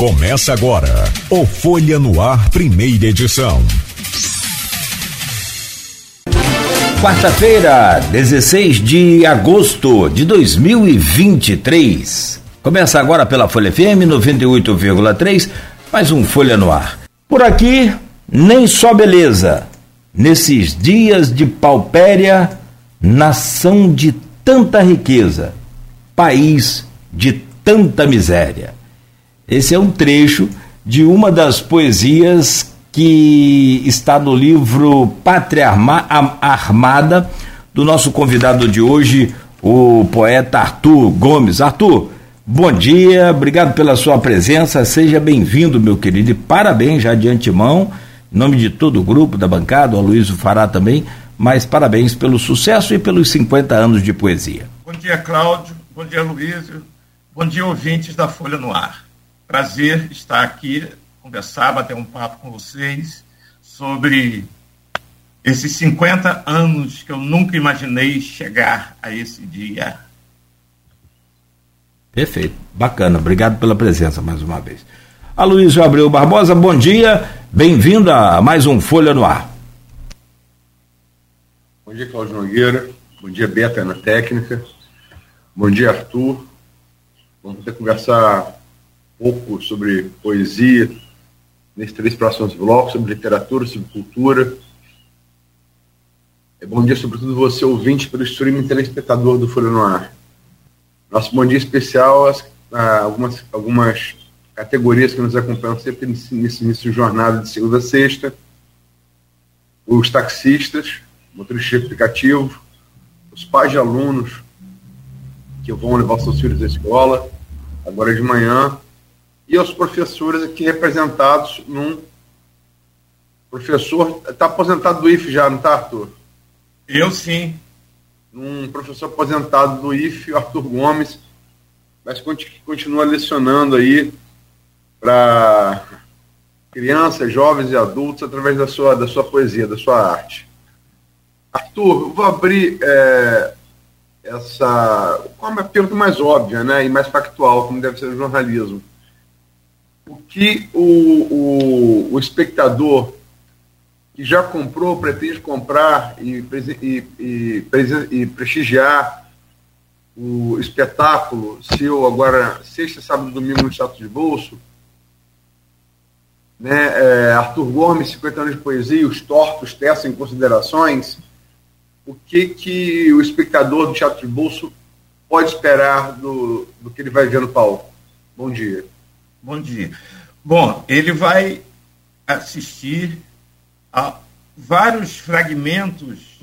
Começa agora o Folha no Ar, primeira edição. Quarta-feira, 16 de agosto de 2023. Começa agora pela Folha FM 98,3, mais um Folha no Ar. Por aqui, nem só beleza. Nesses dias de paupéria, nação de tanta riqueza, país de tanta miséria. Esse é um trecho de uma das poesias que está no livro Pátria Armada, do nosso convidado de hoje, o poeta Arthur Gomes. Arthur, bom dia, obrigado pela sua presença, seja bem-vindo, meu querido, e parabéns já de antemão, em nome de todo o grupo da bancada, o Aloysio fará também, mas parabéns pelo sucesso e pelos 50 anos de poesia. Bom dia, Cláudio, bom dia, Luísio, bom dia, ouvintes da Folha no Ar. Prazer estar aqui, conversar, bater um papo com vocês sobre esses 50 anos que eu nunca imaginei chegar a esse dia. Perfeito, bacana, obrigado pela presença mais uma vez. Aloysio Abreu Barbosa, bom dia, bem-vindo a mais um Folha no Ar. Bom dia, Cláudio Nogueira, bom dia, Beta na técnica, bom dia, Arthur. Vamos poder conversar pouco sobre poesia nesses três próximos blocos, sobre literatura, sobre cultura. É bom dia, sobretudo, você ouvinte pelo streaming telespectador do Folha no Ar. Nosso bom dia especial a algumas, algumas categorias que nos acompanham sempre nesse, nesse início de jornada de segunda a sexta. Os taxistas, motorista aplicativo, os pais de alunos que vão levar seus filhos à escola, agora de manhã, e aos professores aqui representados num professor, está aposentado do IFE já, não está, Arthur? Eu sim. Um professor aposentado do IFE, Arthur Gomes, mas continua lecionando aí para crianças, jovens e adultos através da sua, da sua poesia, da sua arte. Arthur, vou abrir é, essa com uma pergunta mais óbvia né, e mais factual, como deve ser o jornalismo o que o, o, o espectador que já comprou, pretende comprar e, e, e, e, prestigiar o espetáculo seu agora sexta, sábado domingo no Chato de Bolso, né, é, Arthur Gomes, 50 anos de poesia, os tortos tecem considerações, o que, que o espectador do Teatro de Bolso pode esperar do, do que ele vai ver no palco? Bom dia. Bom dia. Bom, ele vai assistir a vários fragmentos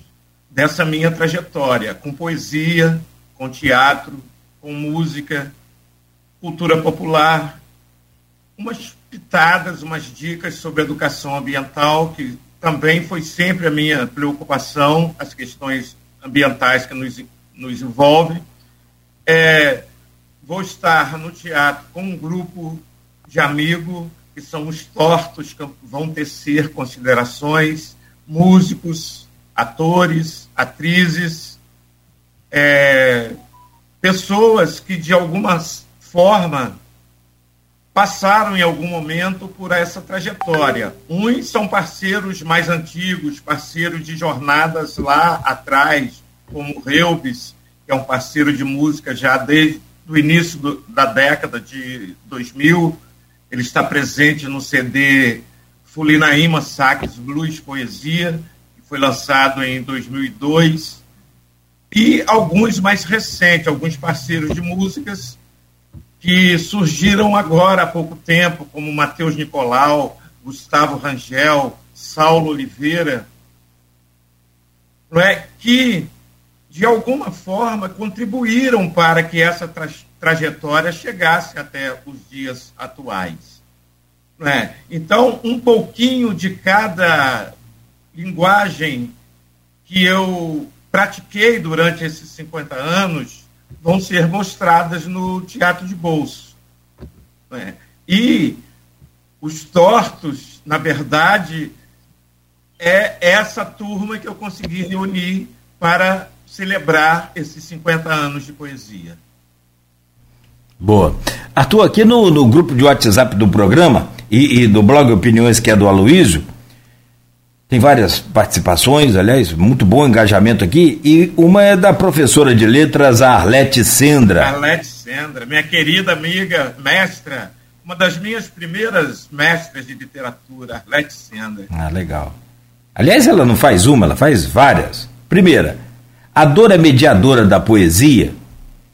dessa minha trajetória, com poesia, com teatro, com música, cultura popular, umas pitadas, umas dicas sobre educação ambiental, que também foi sempre a minha preocupação, as questões ambientais que nos, nos envolvem. É, vou estar no teatro com um grupo de amigo, que são os tortos, que vão tecer considerações, músicos, atores, atrizes, é, pessoas que de alguma forma passaram em algum momento por essa trajetória. Uns são parceiros mais antigos, parceiros de jornadas lá atrás, como Reubes, que é um parceiro de música já desde o início do, da década de 2000, ele está presente no CD Fulinaíma Saques Blues Poesia, que foi lançado em 2002. E alguns mais recentes, alguns parceiros de músicas que surgiram agora há pouco tempo, como Matheus Nicolau, Gustavo Rangel, Saulo Oliveira, não é? que, de alguma forma, contribuíram para que essa tra trajetória chegasse até os dias atuais. Né? Então, um pouquinho de cada linguagem que eu pratiquei durante esses 50 anos vão ser mostradas no Teatro de Bolso. Né? E os tortos, na verdade, é essa turma que eu consegui reunir para celebrar esses 50 anos de poesia. Boa. Arthur, aqui no, no grupo de WhatsApp do programa e, e do blog Opiniões, que é do Aloísio, tem várias participações, aliás, muito bom engajamento aqui, e uma é da professora de letras Arlete Sendra. Arlete Sendra, minha querida amiga, mestra, uma das minhas primeiras mestras de literatura, Arlete Sendra. Ah, legal. Aliás, ela não faz uma, ela faz várias. Primeira, a dor é mediadora da poesia.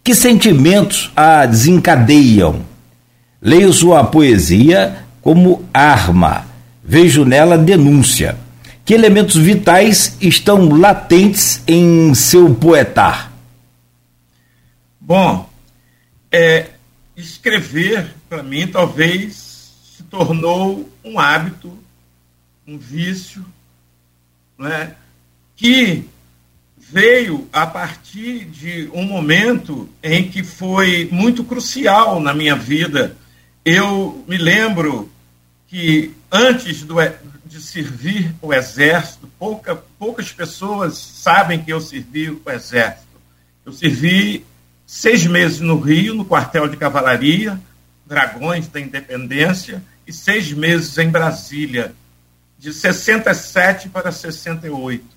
Que sentimentos a desencadeiam? Leio sua poesia como arma. Vejo nela denúncia que elementos vitais estão latentes em seu poetar? Bom, é, escrever, para mim, talvez se tornou um hábito, um vício, né, que veio a partir de um momento em que foi muito crucial na minha vida. Eu me lembro que antes do, de servir o exército. Pouca, poucas pessoas sabem que eu servi o exército. Eu servi seis meses no Rio, no quartel de cavalaria, Dragões da Independência, e seis meses em Brasília, de 67 para 68.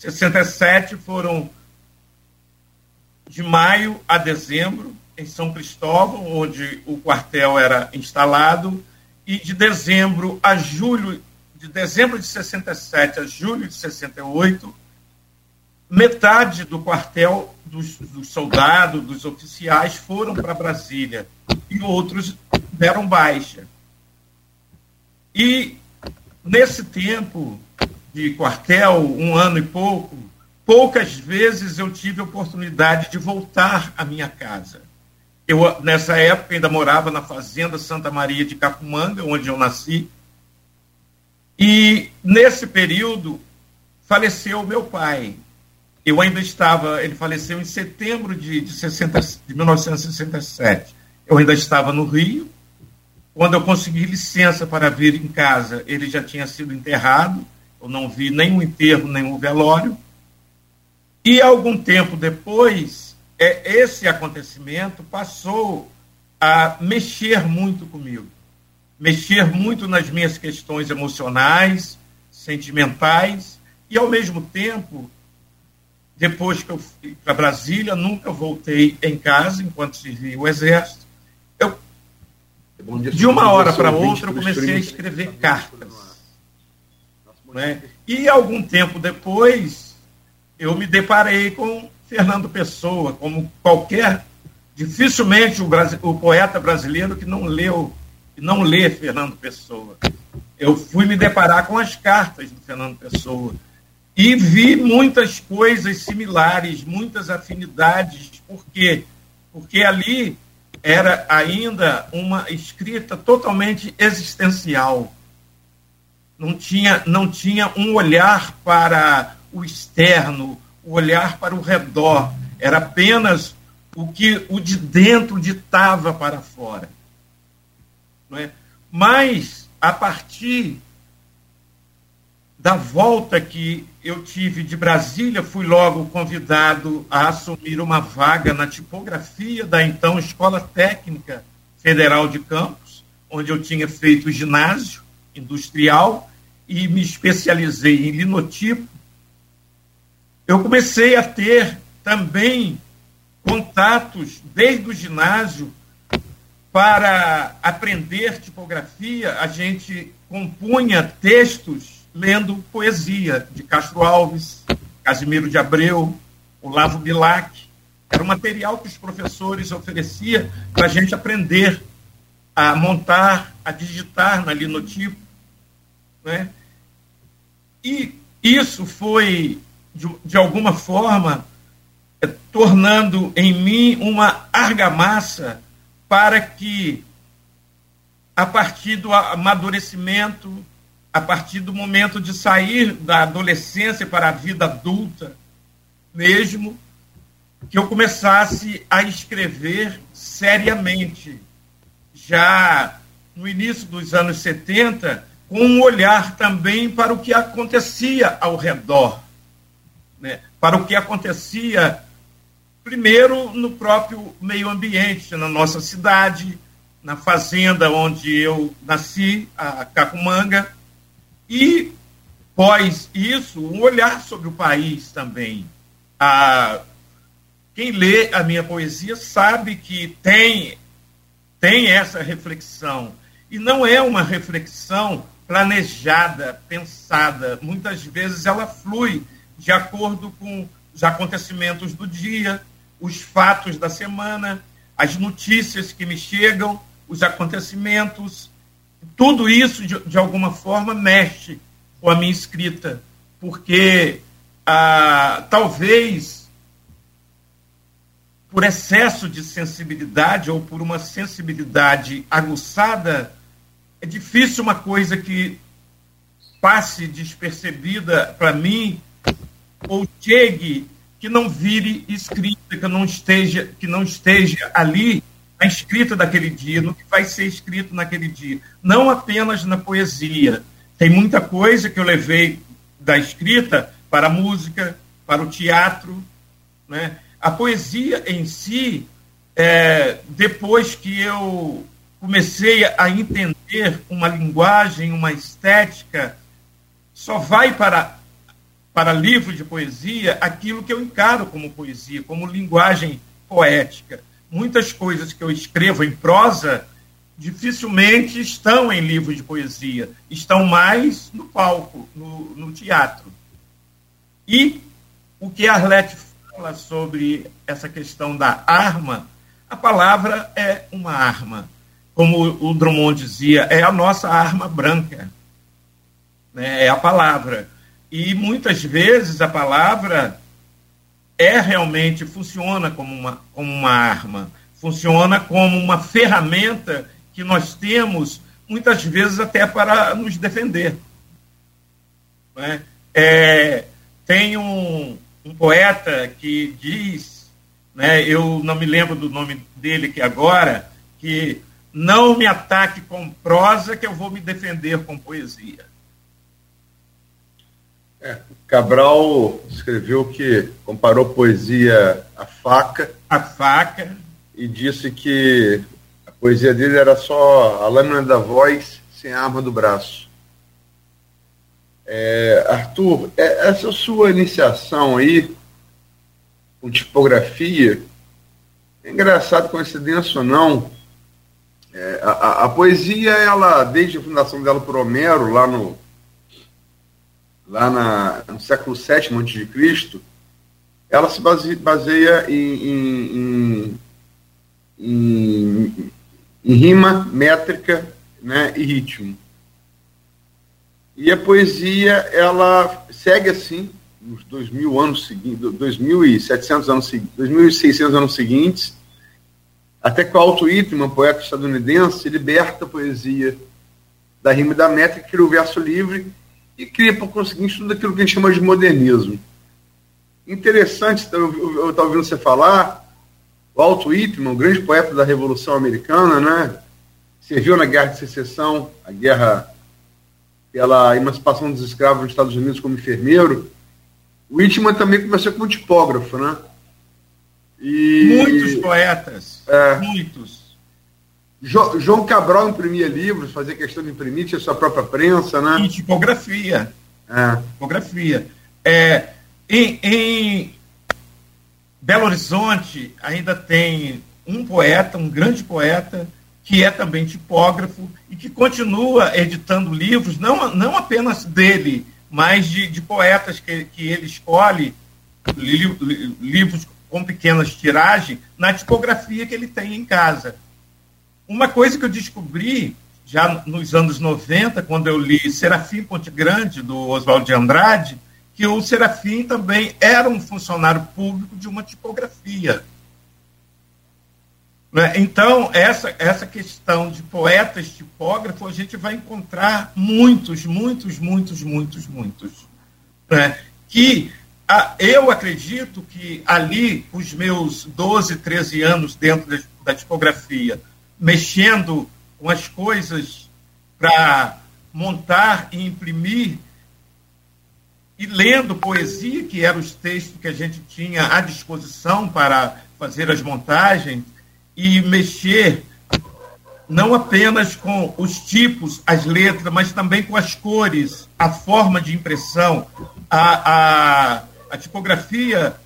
67 foram de maio a dezembro, em São Cristóvão, onde o quartel era instalado, e de dezembro a julho de dezembro de 67 a julho de 68, metade do quartel dos, dos soldados, dos oficiais, foram para Brasília e outros deram baixa. E nesse tempo de quartel, um ano e pouco, poucas vezes eu tive oportunidade de voltar à minha casa. Eu, nessa época, ainda morava na Fazenda Santa Maria de Capumanga, onde eu nasci, e nesse período faleceu meu pai. Eu ainda estava, ele faleceu em setembro de, de, 60, de 1967. Eu ainda estava no Rio. Quando eu consegui licença para vir em casa, ele já tinha sido enterrado. Eu não vi nenhum enterro, nenhum velório. E algum tempo depois, é, esse acontecimento passou a mexer muito comigo mexer muito nas minhas questões emocionais, sentimentais, e ao mesmo tempo, depois que eu fui para Brasília, nunca voltei em casa enquanto servi o Exército. Eu, de uma hora para outra, eu comecei a escrever cartas. Né? E algum tempo depois, eu me deparei com Fernando Pessoa, como qualquer. Dificilmente o, o poeta brasileiro que não leu não ler Fernando Pessoa. Eu fui me deparar com as cartas do Fernando Pessoa e vi muitas coisas similares, muitas afinidades. Por quê? Porque ali era ainda uma escrita totalmente existencial. Não tinha, não tinha um olhar para o externo, o olhar para o redor. Era apenas o que o de dentro ditava para fora. Não é? Mas, a partir da volta que eu tive de Brasília, fui logo convidado a assumir uma vaga na tipografia da então Escola Técnica Federal de Campos, onde eu tinha feito ginásio industrial e me especializei em linotipo. Eu comecei a ter também contatos desde o ginásio para aprender tipografia, a gente compunha textos lendo poesia de Castro Alves, Casimiro de Abreu, Olavo Bilac. Era um material que os professores ofereciam para a gente aprender a montar, a digitar na linotipo. Né? E isso foi, de, de alguma forma, é, tornando em mim uma argamassa para que, a partir do amadurecimento, a partir do momento de sair da adolescência para a vida adulta, mesmo, que eu começasse a escrever seriamente, já no início dos anos 70, com um olhar também para o que acontecia ao redor, né? para o que acontecia Primeiro, no próprio meio ambiente, na nossa cidade, na fazenda onde eu nasci, a Cacumanga, e pós isso, um olhar sobre o país também. A, quem lê a minha poesia sabe que tem, tem essa reflexão. E não é uma reflexão planejada, pensada. Muitas vezes ela flui de acordo com os acontecimentos do dia, os fatos da semana, as notícias que me chegam, os acontecimentos. Tudo isso, de, de alguma forma, mexe com a minha escrita, porque ah, talvez por excesso de sensibilidade ou por uma sensibilidade aguçada, é difícil uma coisa que passe despercebida para mim ou chegue que não vire escrita, que não esteja, que não esteja ali a escrita daquele dia, no que vai ser escrito naquele dia. Não apenas na poesia. Tem muita coisa que eu levei da escrita para a música, para o teatro. Né? A poesia em si, é, depois que eu comecei a entender uma linguagem, uma estética, só vai para para livro de poesia aquilo que eu encaro como poesia, como linguagem poética. Muitas coisas que eu escrevo em prosa dificilmente estão em livro de poesia, estão mais no palco, no, no teatro. E o que Arlete fala sobre essa questão da arma, a palavra é uma arma. Como o Drummond dizia, é a nossa arma branca. Né? É a palavra. E muitas vezes a palavra é realmente, funciona como uma, como uma arma, funciona como uma ferramenta que nós temos, muitas vezes até para nos defender. Né? É, tem um, um, poeta que diz, né, eu não me lembro do nome dele aqui agora, que não me ataque com prosa que eu vou me defender com poesia. É, Cabral escreveu que comparou poesia à faca. A faca. E disse que a poesia dele era só a lâmina da voz sem a arma do braço. É, Arthur, é, essa sua iniciação aí com tipografia, é engraçado, coincidência ou não, é, a, a, poesia, ela, desde a fundação dela por Homero, lá no lá na, no século VII a.C., ela se base, baseia em, em, em, em, rima, métrica né, e ritmo. E a poesia, ela segue assim, nos 2.000 anos seguintes, 2.700 anos, 2.600 anos seguintes, até que o Alto Whitman, poeta estadunidense, liberta a poesia da rima e da métrica, cria o verso livre e cria, por conseguinte, tudo aquilo que a gente chama de modernismo. Interessante, eu estava ouvindo você falar, o Walt Whitman, um grande poeta da Revolução Americana, né? serviu na Guerra de Secessão, a guerra pela emancipação dos escravos nos Estados Unidos como enfermeiro. O Whitman também começou como tipógrafo, né? E, muitos poetas, é, muitos. Jo, João Cabral imprimia livros, fazia questão de imprimir, tinha sua própria prensa, né? E tipografia. É. Tipografia. É, em, em Belo Horizonte ainda tem um poeta, um grande poeta, que é também tipógrafo e que continua editando livros, não, não apenas dele, mas de, de poetas que, que ele escolhe, li, li, livros com pequenas tiragens, na tipografia que ele tem em casa. Uma coisa que eu descobri já nos anos 90, quando eu li Serafim Ponte Grande, do Oswaldo de Andrade, que o Serafim também era um funcionário público de uma tipografia. Né? Então, essa, essa questão de poetas tipógrafos, a gente vai encontrar muitos, muitos, muitos, muitos, muitos. Né? Que a, eu acredito que ali, os meus 12, 13 anos dentro da, da tipografia, mexendo com as coisas para montar e imprimir e lendo poesia, que eram os textos que a gente tinha à disposição para fazer as montagens e mexer não apenas com os tipos, as letras, mas também com as cores, a forma de impressão, a, a, a tipografia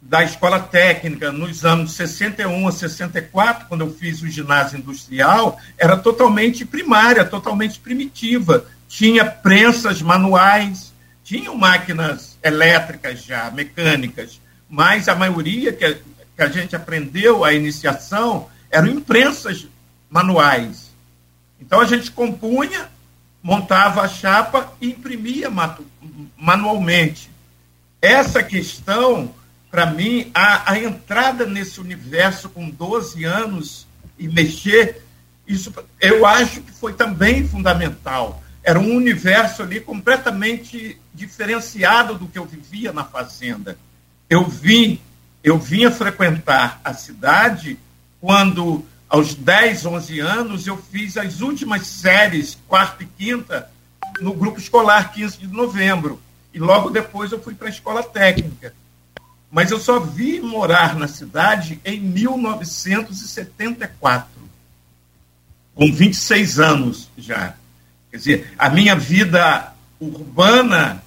da escola técnica nos anos 61 a 64, quando eu fiz o ginásio industrial, era totalmente primária, totalmente primitiva. Tinha prensas manuais, tinham máquinas elétricas já, mecânicas, mas a maioria que a, que a gente aprendeu a iniciação eram imprensas manuais. Então a gente compunha, montava a chapa e imprimia manualmente. Essa questão, para mim, a, a entrada nesse universo com 12 anos e mexer, isso eu acho que foi também fundamental. Era um universo ali completamente diferenciado do que eu vivia na fazenda. Eu vim, eu vinha frequentar a cidade quando aos 10, 11 anos, eu fiz as últimas séries, quarta e quinta, no grupo escolar 15 de novembro. E logo depois eu fui para a escola técnica. Mas eu só vi morar na cidade em 1974, com 26 anos já. Quer dizer, a minha vida urbana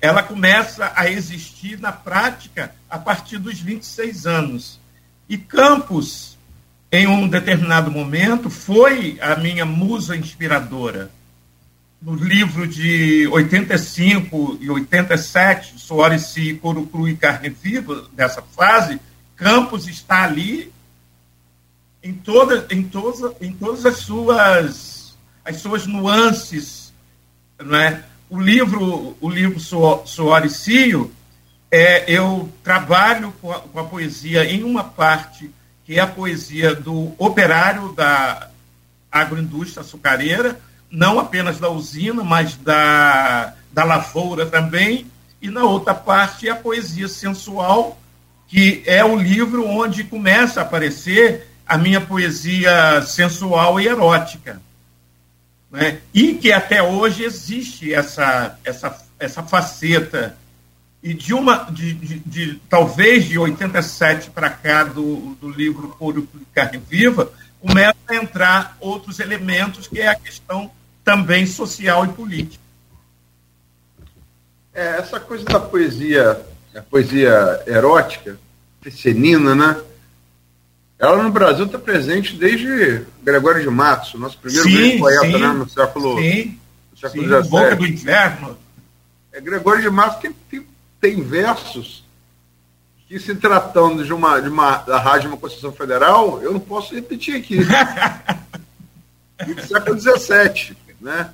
ela começa a existir na prática a partir dos 26 anos. E Campos em um determinado momento, foi a minha musa inspiradora. No livro de 85 e 87, Soarici, Couro Cru e Carne Viva, dessa fase, Campos está ali em, toda, em, todas, em todas as suas, as suas nuances. Não é? O livro, o livro Soaricio, é, eu trabalho com a, com a poesia em uma parte que é a poesia do operário da agroindústria açucareira, não apenas da usina, mas da, da lavoura também, e na outra parte a poesia sensual, que é o livro onde começa a aparecer a minha poesia sensual e erótica. Né? E que até hoje existe essa, essa, essa faceta e de uma, de, de, de talvez de 87 para cá do, do livro Puro de Carne Viva, começa a entrar outros elementos, que é a questão também social e política. É, essa coisa da poesia, a poesia erótica, feminina, né? Ela no Brasil está presente desde Gregório de Matos, nosso primeiro sim, poeta sim, né, no século, sim, no século sim, Boca do Inferno. É, Gregório de Matos tem, tem tem versos que, se tratando de uma, de uma da rádio de uma Constituição Federal, eu não posso repetir aqui. do século XVII, né?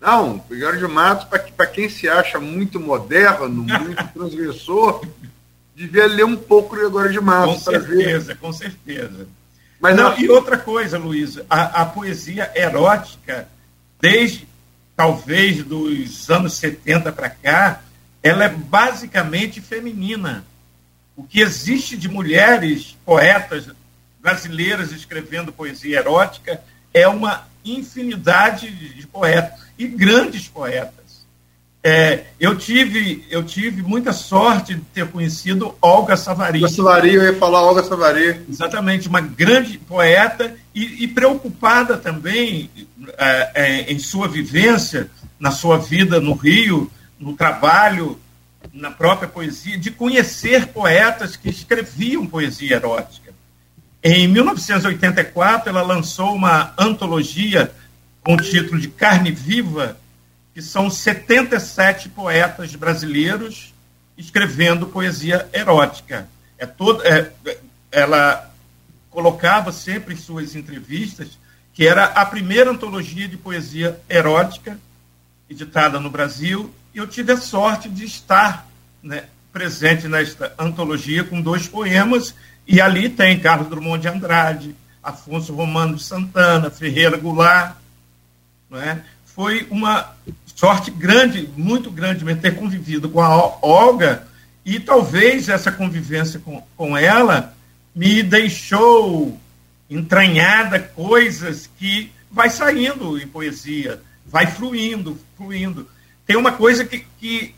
Não, Figueiredo de Matos, para quem se acha muito moderno, muito transgressor, devia ler um pouco de Gregório de Matos. Com certeza, ver. com certeza. Mas não, não, e outra coisa, Luiz, a, a poesia erótica, desde talvez dos anos 70 para cá, ela é basicamente feminina. O que existe de mulheres poetas brasileiras escrevendo poesia erótica é uma infinidade de poetas e grandes poetas. É, eu tive eu tive muita sorte de ter conhecido Olga Savari. Olga Savari, eu ia falar Olga Savari. Exatamente, uma grande poeta e, e preocupada também é, é, em sua vivência, na sua vida no Rio, no trabalho, na própria poesia, de conhecer poetas que escreviam poesia erótica. Em 1984, ela lançou uma antologia com o título de Carne Viva, que são 77 poetas brasileiros escrevendo poesia erótica. É todo, é, ela colocava sempre em suas entrevistas que era a primeira antologia de poesia erótica editada no Brasil eu tive a sorte de estar né, presente nesta antologia com dois poemas, e ali tem Carlos Drummond de Andrade, Afonso Romano de Santana, Ferreira Goulart. Né? Foi uma sorte grande, muito grande, ter convivido com a Olga, e talvez essa convivência com, com ela me deixou entranhada coisas que vai saindo em poesia, vai fluindo, fluindo. Tem uma coisa que, que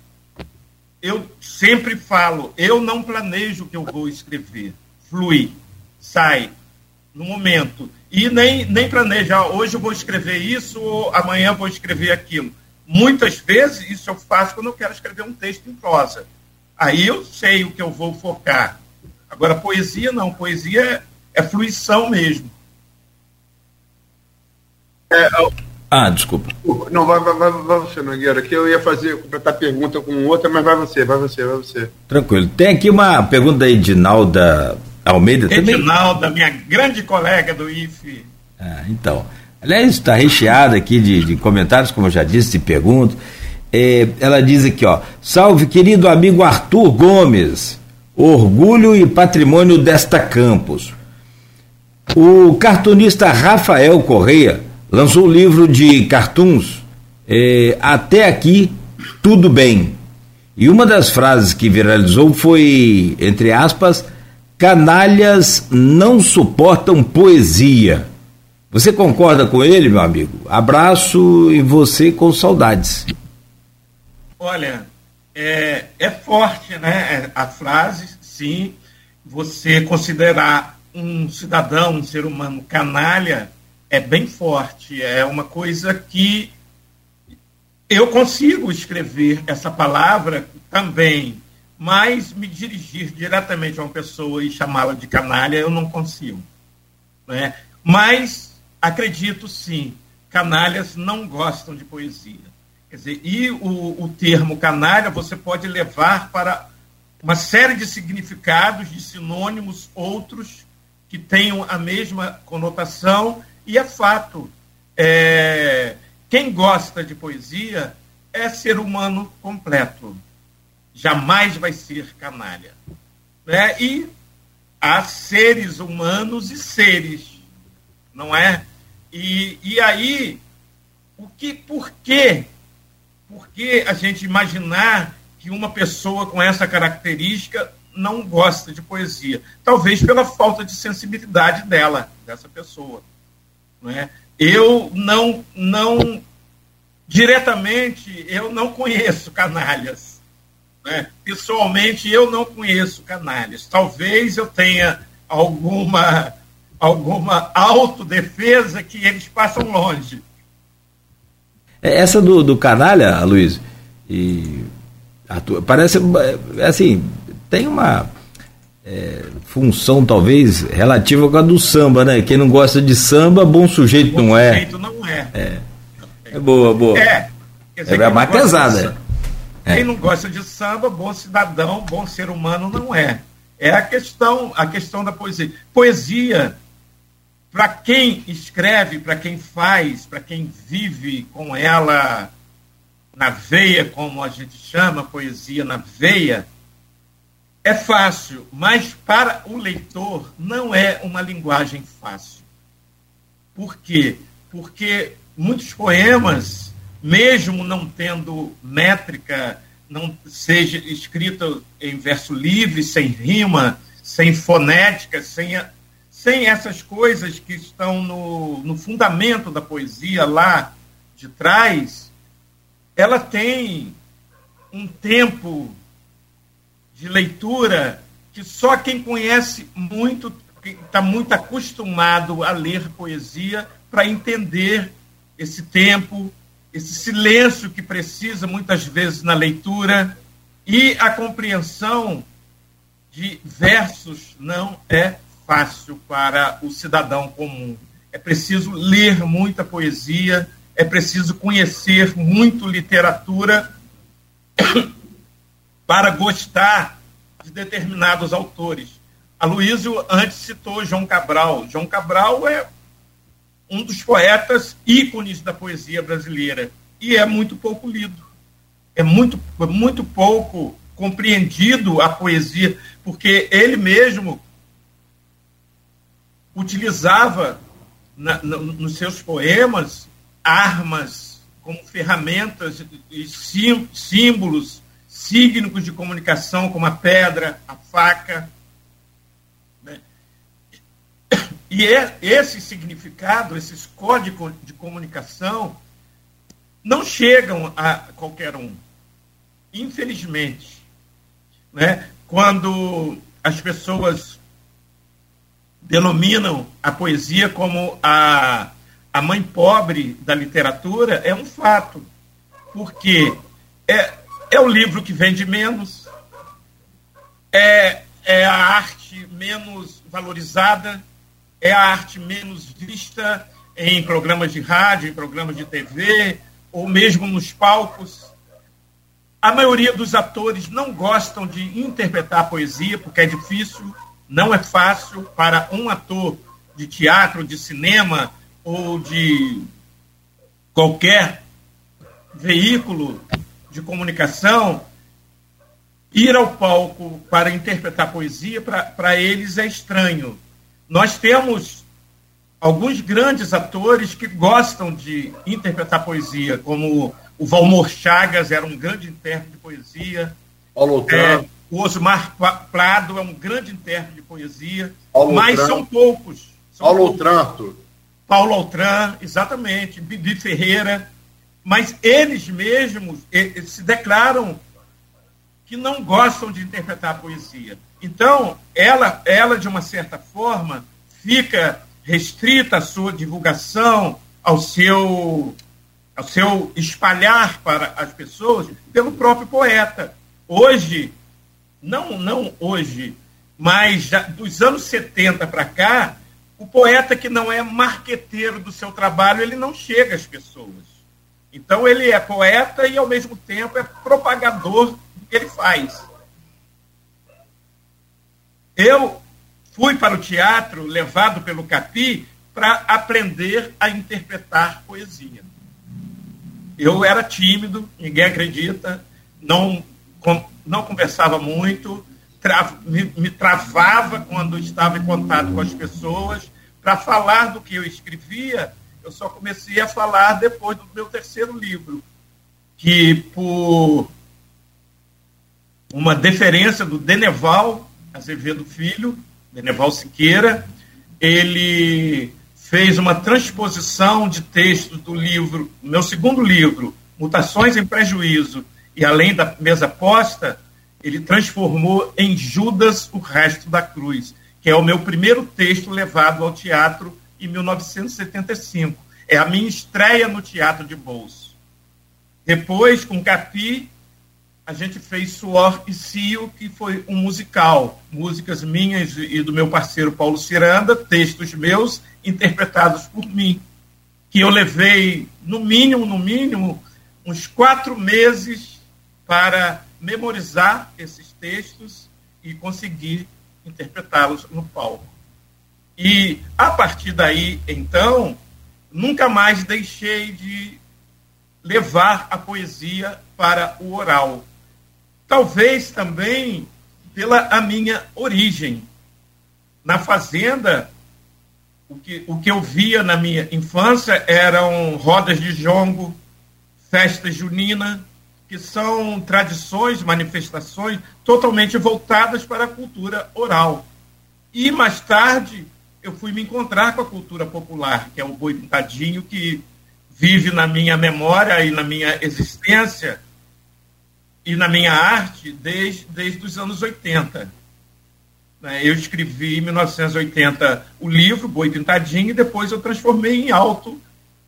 eu sempre falo, eu não planejo o que eu vou escrever. Flui, sai. no momento. E nem, nem planeja, hoje eu vou escrever isso, ou amanhã eu vou escrever aquilo. Muitas vezes isso eu faço quando eu quero escrever um texto em prosa. Aí eu sei o que eu vou focar. Agora, poesia não, poesia é, é fruição mesmo. É, ah, desculpa. Não, vai, vai, vai, vai você, Nogueira, que eu ia fazer, completar pergunta com outra, mas vai você, vai você, vai você. Tranquilo. Tem aqui uma pergunta da Edinalda Almeida também. Edinalda, minha grande colega do IFE. Ah, então. Aliás, está recheada aqui de, de, comentários, como eu já disse, de perguntas. É, ela diz aqui, ó. Salve, querido amigo Arthur Gomes. Orgulho e patrimônio desta campus. O cartunista Rafael Correia lançou o livro de cartoons é, Até Aqui Tudo Bem. E uma das frases que viralizou foi, entre aspas, canalhas não suportam poesia. Você concorda com ele, meu amigo? Abraço e você com saudades. Olha, é, é forte, né? A frase, sim. Você considerar um cidadão, um ser humano canalha, é bem forte, é uma coisa que eu consigo escrever essa palavra também, mas me dirigir diretamente a uma pessoa e chamá-la de canalha eu não consigo. Né? Mas acredito sim, canalhas não gostam de poesia. Quer dizer, e o, o termo canalha você pode levar para uma série de significados, de sinônimos, outros que tenham a mesma conotação e é fato. É, quem gosta de poesia é ser humano completo. Jamais vai ser canalha. Né? E há seres humanos e seres, não é? E, e aí, o que, por quê? Por que a gente imaginar que uma pessoa com essa característica não gosta de poesia? Talvez pela falta de sensibilidade dela, dessa pessoa. Não é? Eu não, não, diretamente, eu não conheço canalhas. Né? Pessoalmente, eu não conheço canalhas. Talvez eu tenha alguma, alguma autodefesa que eles passam longe. É, essa do, do canalha, Luiz, e parece é, assim, tem uma é, função talvez relativa com a do samba, né? Quem não gosta de samba, bom sujeito bom não é. Sujeito não é. É, é boa, boa. É. Quer dizer, é mais pesada. É. Quem não gosta de samba, bom cidadão, bom ser humano não é. É a questão, a questão da poesia. Poesia, para quem escreve, para quem faz, para quem vive com ela na veia, como a gente chama, poesia na veia, é fácil, mas para o leitor não é uma linguagem fácil. Por quê? Porque muitos poemas, mesmo não tendo métrica, não seja escrito em verso livre, sem rima, sem fonética, sem, sem essas coisas que estão no, no fundamento da poesia lá de trás, ela tem um tempo de leitura que só quem conhece muito, está muito acostumado a ler poesia para entender esse tempo, esse silêncio que precisa muitas vezes na leitura e a compreensão de versos não é fácil para o cidadão comum. É preciso ler muita poesia, é preciso conhecer muito literatura para gostar de determinados autores. A Luísio antes citou João Cabral. João Cabral é um dos poetas ícones da poesia brasileira e é muito pouco lido. É muito, muito pouco compreendido a poesia, porque ele mesmo utilizava na, na, nos seus poemas armas como ferramentas e símbolos signos de comunicação, como a pedra, a faca. Né? E é, esse significado, esses códigos de comunicação, não chegam a qualquer um. Infelizmente. Né? Quando as pessoas denominam a poesia como a, a mãe pobre da literatura, é um fato. Porque é, é o livro que vende menos, é, é a arte menos valorizada, é a arte menos vista em programas de rádio, em programas de TV, ou mesmo nos palcos. A maioria dos atores não gostam de interpretar poesia, porque é difícil, não é fácil para um ator de teatro, de cinema ou de qualquer veículo de comunicação ir ao palco para interpretar poesia, para eles é estranho. Nós temos alguns grandes atores que gostam de interpretar poesia, como o Valmor Chagas era um grande intérprete de poesia. Paulo é, o Osmar Prado é um grande intérprete de poesia, Paulo mas são poucos. São Paulo poucos. Tranto. Paulo Altran, exatamente, Bibi Ferreira, mas eles mesmos eles se declaram que não gostam de interpretar poesia. Então, ela, ela de uma certa forma, fica restrita a sua divulgação, ao seu, ao seu espalhar para as pessoas pelo próprio poeta. Hoje, não, não hoje, mas já, dos anos 70 para cá, o poeta que não é marqueteiro do seu trabalho, ele não chega às pessoas. Então ele é poeta e ao mesmo tempo é propagador do que ele faz. Eu Fui para o teatro, levado pelo Capi, para aprender a interpretar poesia. Eu era tímido, ninguém acredita, não, não conversava muito, tra, me, me travava quando estava em contato com as pessoas. Para falar do que eu escrevia, eu só comecei a falar depois do meu terceiro livro, que por uma deferência do Deneval Azevedo Filho, Beneval Siqueira, ele fez uma transposição de textos do livro, meu segundo livro, Mutações em Prejuízo e Além da Mesa Posta, ele transformou em Judas o resto da cruz, que é o meu primeiro texto levado ao teatro em 1975. É a minha estreia no teatro de bolso. Depois, com Capi, a gente fez Suor e Cio, que foi um musical, músicas minhas e do meu parceiro Paulo Ciranda, textos meus interpretados por mim, que eu levei no mínimo, no mínimo, uns quatro meses para memorizar esses textos e conseguir interpretá-los no palco. E a partir daí, então, nunca mais deixei de levar a poesia para o oral Talvez também pela a minha origem. Na fazenda, o que, o que eu via na minha infância eram rodas de jongo, festa junina, que são tradições, manifestações totalmente voltadas para a cultura oral. E mais tarde eu fui me encontrar com a cultura popular, que é o boi pintadinho, que vive na minha memória e na minha existência e na minha arte desde, desde os anos 80. Né? Eu escrevi em 1980 o livro Boi Pintadinho e depois eu transformei em alto,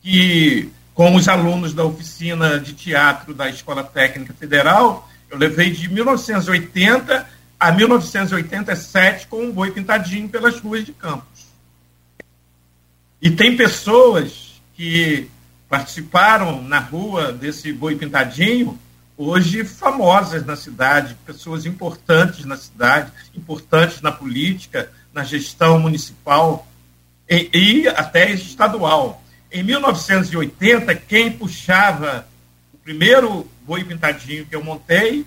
que com os alunos da oficina de teatro da Escola Técnica Federal, eu levei de 1980 a 1987 com um boi pintadinho pelas ruas de Campos. E tem pessoas que participaram na rua desse boi pintadinho hoje famosas na cidade, pessoas importantes na cidade, importantes na política, na gestão municipal e, e até estadual. Em 1980, quem puxava o primeiro boi pintadinho que eu montei,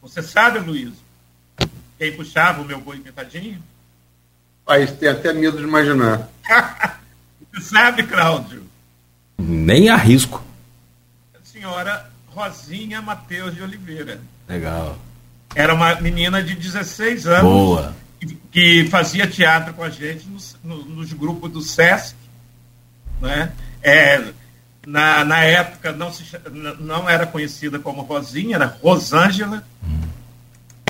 você sabe, Luiz? Quem puxava o meu boi pintadinho? Aí tem até medo de imaginar. você sabe, Cláudio? Nem arrisco. A senhora Rosinha Matheus de Oliveira. Legal. Era uma menina de 16 anos. Boa. Que, que fazia teatro com a gente nos, nos, nos grupos do SESC. Né? É, na, na época não, se, não era conhecida como Rosinha, era Rosângela. Hum.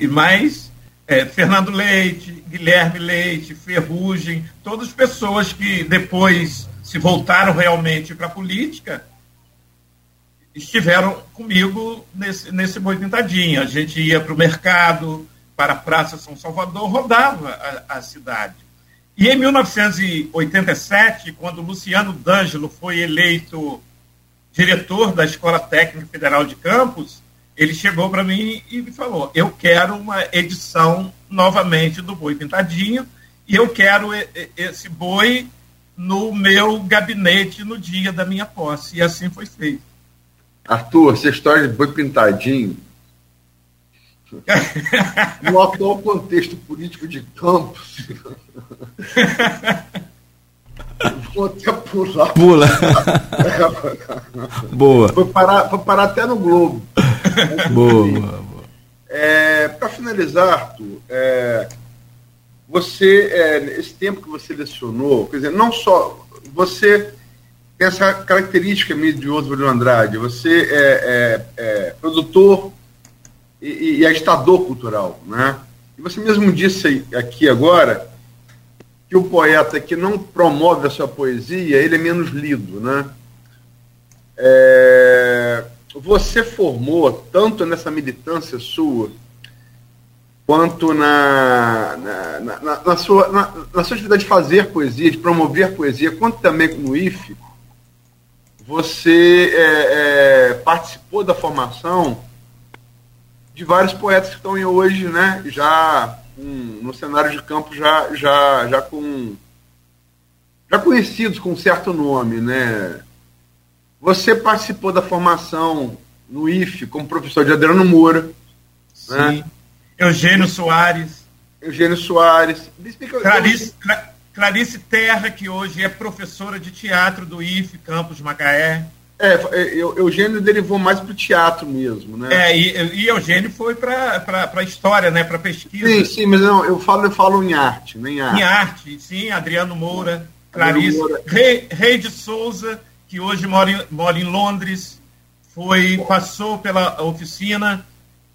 E mais é, Fernando Leite, Guilherme Leite, Ferrugem, todas pessoas que depois se voltaram realmente para a política, estiveram comigo nesse, nesse Boi Pintadinho. A gente ia para o mercado, para a Praça São Salvador, rodava a, a, cidade. E em 1987, quando Luciano D'Angelo foi eleito diretor da Escola Técnica Federal de Campos, ele chegou para mim e me falou: Eu quero uma edição novamente do Boi Pintadinho e eu quero esse boi no meu gabinete no dia da minha posse. E assim foi feito. Arthur, essa história de boi pintadinho, no atual contexto político de Campos, vou até pular. Pula. boa. Vou parar, vou parar até no Globo. boa, boa, boa. É, Para finalizar, Arthur, é, você, é, esse tempo que você lecionou, quer dizer, não só você essa característica mesmo de Oswald Andrade, você é, é, é produtor e, e, agitador cultural, né? E você mesmo disse aqui agora que o poeta que não promove a sua poesia, ele é menos lido, né? É, você formou tanto nessa militância sua quanto na, na, na, na sua, na, na, sua atividade de fazer poesia, de promover poesia, quanto também no IFE, você é, é, participou da formação de vários poetas que estão hoje, né, já um, no cenário de campo já, já, já com já conhecidos com certo nome, né? Você participou da formação no IFE como professor de Adriano Moura, né? Sim. né? Eugênio Soares. Eugênio Soares. Clarice, Clarice Terra, que hoje é professora de teatro do IFE Campus Macaé. É, é Eugênio derivou mais para o teatro mesmo, né? É, e, e Eugênio foi para a história, né? Para pesquisa. Sim, sim, mas não, eu falo, eu falo em arte, nem arte. Em arte, sim, Adriano Moura, Clarice, Moura. Rei, Rei de Souza, que hoje mora em, mora em Londres, foi, passou pela oficina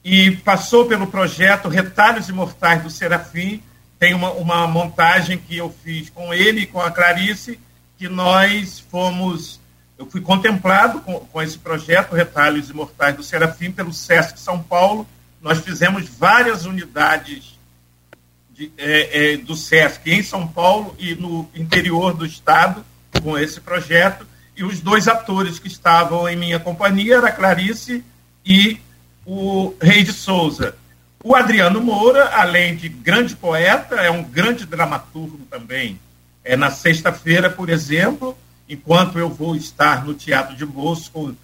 e passou pelo projeto Retalhos Imortais do Serafim. Tem uma, uma montagem que eu fiz com ele e com a Clarice, que nós fomos. Eu fui contemplado com, com esse projeto Retalhos Imortais do Serafim pelo SESC São Paulo. Nós fizemos várias unidades de, é, é, do SESC em São Paulo e no interior do estado com esse projeto. E os dois atores que estavam em minha companhia era Clarice e o Rei de Souza. O Adriano Moura, além de grande poeta, é um grande dramaturgo também. É na sexta-feira, por exemplo, enquanto eu vou estar no Teatro de Bosco,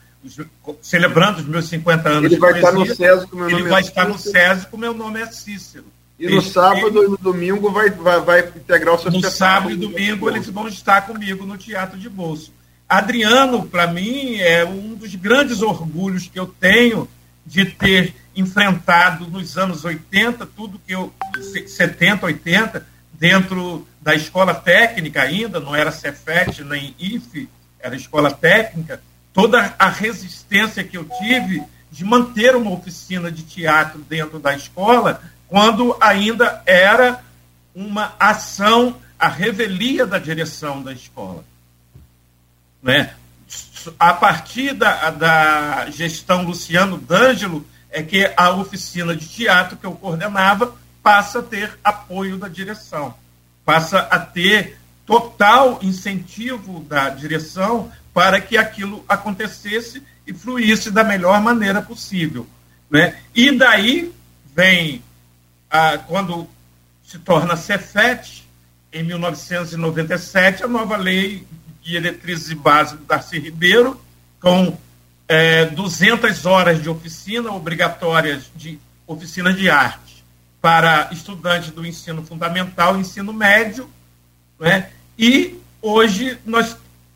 celebrando os meus 50 anos ele vai poesia, estar no com meu ele vai é estar no com meu nome é Cícero. E no sábado e no domingo vai, vai, vai integrar o seu No sábado e domingo eles vão estar comigo no Teatro de Bosco. Adriano, para mim, é um dos grandes orgulhos que eu tenho de ter enfrentado nos anos 80, tudo que eu, 70, 80, dentro da escola técnica ainda, não era Cefet nem IFE, era escola técnica, toda a resistência que eu tive de manter uma oficina de teatro dentro da escola, quando ainda era uma ação, a revelia da direção da escola. Né? A partir da, da gestão Luciano D'Angelo, é que a oficina de teatro que eu coordenava passa a ter apoio da direção, passa a ter total incentivo da direção para que aquilo acontecesse e fluísse da melhor maneira possível. Né? E daí vem, a, quando se torna Cefet, em 1997, a nova lei diretrizes e base do Darcy Ribeiro, com é, 200 horas de oficina obrigatórias de oficinas de arte para estudantes do ensino fundamental e ensino médio, né? e hoje nós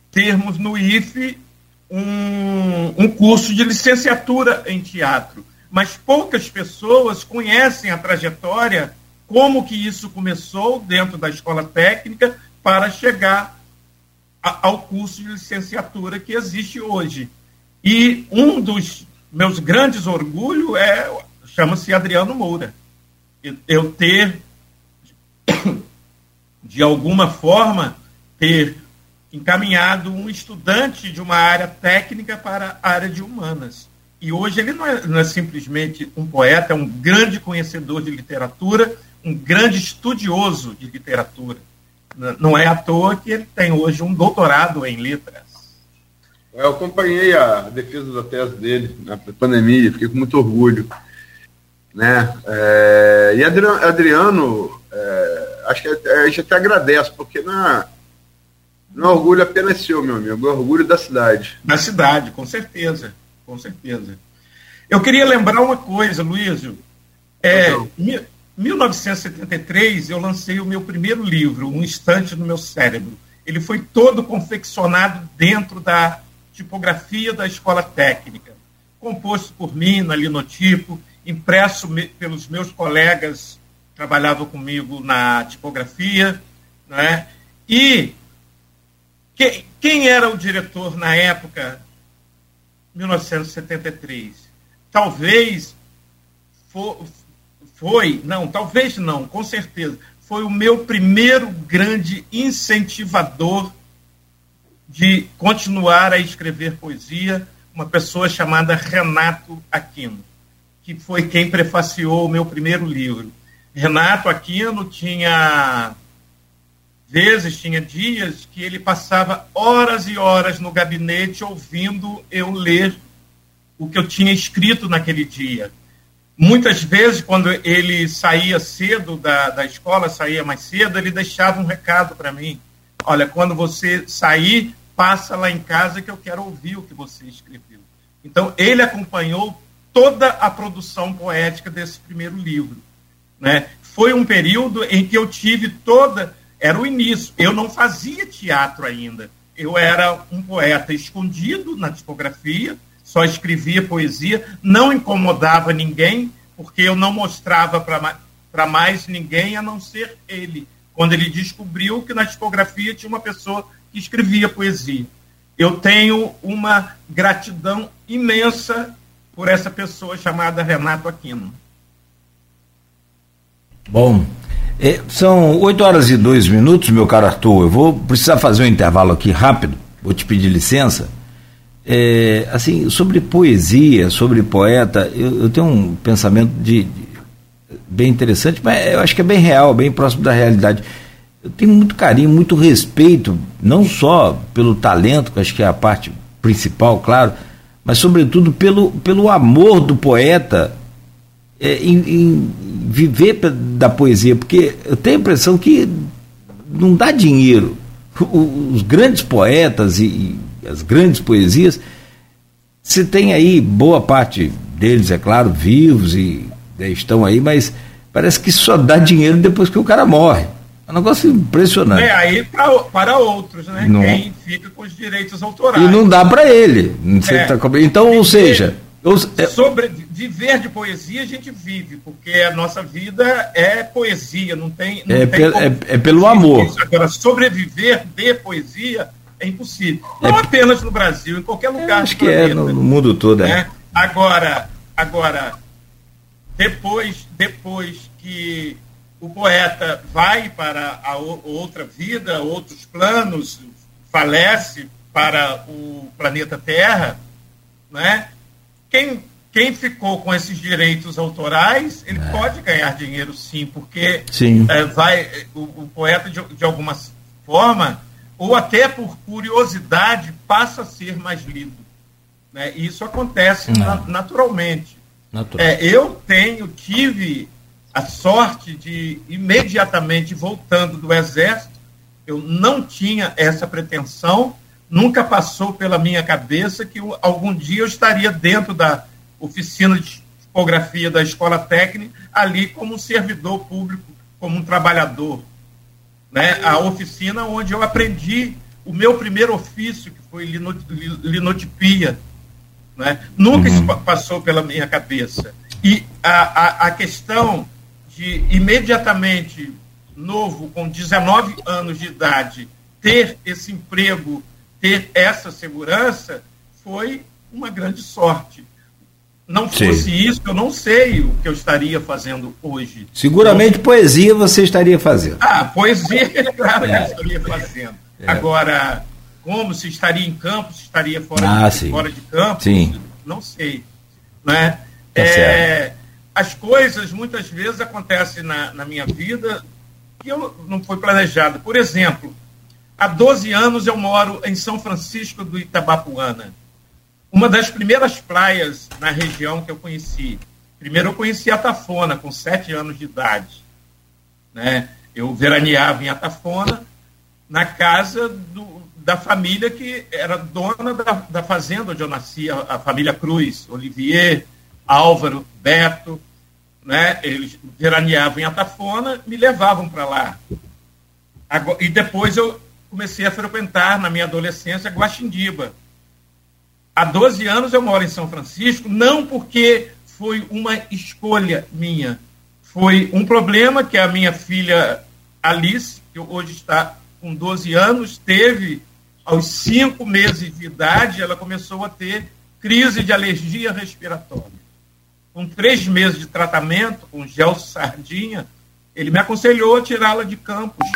temos no IFE um, um curso de licenciatura em teatro, mas poucas pessoas conhecem a trajetória, como que isso começou dentro da escola técnica para chegar ao curso de licenciatura que existe hoje. E um dos meus grandes orgulhos é chama-se Adriano Moura. eu ter, de alguma forma, ter encaminhado um estudante de uma área técnica para a área de humanas. E hoje ele não é, não é simplesmente um poeta, é um grande conhecedor de literatura, um grande estudioso de literatura. Não é à toa que ele tem hoje um doutorado em letras. Eu acompanhei a defesa da tese dele na pandemia, fiquei com muito orgulho. Né? É, e Adriano, Adriano é, acho que a gente até agradece, porque na, não é orgulho apenas seu, meu amigo, é orgulho da cidade. Da cidade, com certeza, com certeza. Eu queria lembrar uma coisa, Luísio. É, em 1973, eu lancei o meu primeiro livro, Um Instante no Meu Cérebro. Ele foi todo confeccionado dentro da tipografia da escola técnica, composto por mim, na linotipo, impresso me, pelos meus colegas que trabalhavam comigo na tipografia, né? e que, quem era o diretor na época, 1973? Talvez for, foi, não, talvez não, com certeza, foi o meu primeiro grande incentivador de continuar a escrever poesia, uma pessoa chamada Renato Aquino, que foi quem prefaciou o meu primeiro livro. Renato Aquino tinha vezes, tinha dias que ele passava horas e horas no gabinete ouvindo eu ler o que eu tinha escrito naquele dia. Muitas vezes, quando ele saía cedo da, da escola, saía mais cedo, ele deixava um recado para mim. Olha, quando você sair, passa lá em casa que eu quero ouvir o que você escreveu. Então, ele acompanhou toda a produção poética desse primeiro livro. Né? Foi um período em que eu tive toda. Era o início. Eu não fazia teatro ainda. Eu era um poeta escondido na tipografia, só escrevia poesia, não incomodava ninguém, porque eu não mostrava para mais ninguém a não ser ele. Quando ele descobriu que na tipografia tinha uma pessoa que escrevia poesia. Eu tenho uma gratidão imensa por essa pessoa chamada Renato Aquino. Bom, é, são 8 horas e 2 minutos, meu caro Arthur. Eu vou precisar fazer um intervalo aqui rápido, vou te pedir licença. É, assim, sobre poesia, sobre poeta, eu, eu tenho um pensamento de, de, bem interessante, mas eu acho que é bem real, bem próximo da realidade eu tenho muito carinho, muito respeito, não só pelo talento, que acho que é a parte principal, claro, mas sobretudo pelo, pelo amor do poeta é, em, em, viver da poesia, porque eu tenho a impressão que não dá dinheiro. Os grandes poetas e, e as grandes poesias, você tem aí boa parte deles, é claro, vivos e né, estão aí, mas parece que só dá dinheiro depois que o cara morre. É um negócio impressionante. É, aí pra, para outros, né? Não. Quem fica com os direitos autorais. E não dá para ele. É. Tá... Então, ou seja. É- sobre viver de poesia a gente vive, porque a nossa vida é poesia, não tem. Não é, tem é, é, pelo amor. Agora, sobreviver de poesia é impossível. É não apenas no Brasil, em qualquer lugar. acho que planeta, é no, no, mundo todo. É. Né? Agora, agora, depois, depois que o poeta vai para a outra vida, outros planos, falece para o planeta Terra, né? Quem, quem ficou com esses direitos autorais, ele é. pode ganhar dinheiro sim, porque sim. É, vai o, o poeta de, de alguma forma ou até por curiosidade passa a ser mais lido, né? E isso acontece na, naturalmente. Natural. É, eu tenho tive a sorte de imediatamente voltando do exército, eu não tinha essa pretensão, nunca passou pela minha cabeça que eu, algum dia eu estaria dentro da oficina de tipografia da escola técnica, ali como um servidor público, como um trabalhador. Né? A oficina onde eu aprendi o meu primeiro ofício, que foi linotipia. Né? Nunca uhum. isso passou pela minha cabeça. E a, a, a questão de imediatamente novo, com 19 anos de idade, ter esse emprego, ter essa segurança, foi uma grande sorte. Não fosse Sim. isso, eu não sei o que eu estaria fazendo hoje. Seguramente então, poesia você estaria fazendo. Ah, poesia, claro é. que eu estaria fazendo. É. Agora, como se estaria em campo, se estaria fora, ah, de, fora de campo, sim. não sei. Né? Tá é, as coisas muitas vezes acontecem na, na minha vida que eu não foi planejado. Por exemplo, há 12 anos eu moro em São Francisco do Itabapuana. Uma das primeiras praias na região que eu conheci. Primeiro eu conheci Atafona, com sete anos de idade. Né? Eu veraneava em Atafona, na casa do, da família que era dona da, da fazenda onde eu nasci, a, a família Cruz, Olivier, Álvaro, Beto, né? Eles veraneavam em Atafona, me levavam para lá. Agora, e depois eu comecei a frequentar, na minha adolescência, Guaxindiba. Há 12 anos eu moro em São Francisco, não porque foi uma escolha minha, foi um problema que a minha filha Alice, que hoje está com 12 anos, teve aos cinco meses de idade, ela começou a ter crise de alergia respiratória com três meses de tratamento com gel sardinha, ele me aconselhou a tirá-la de campos.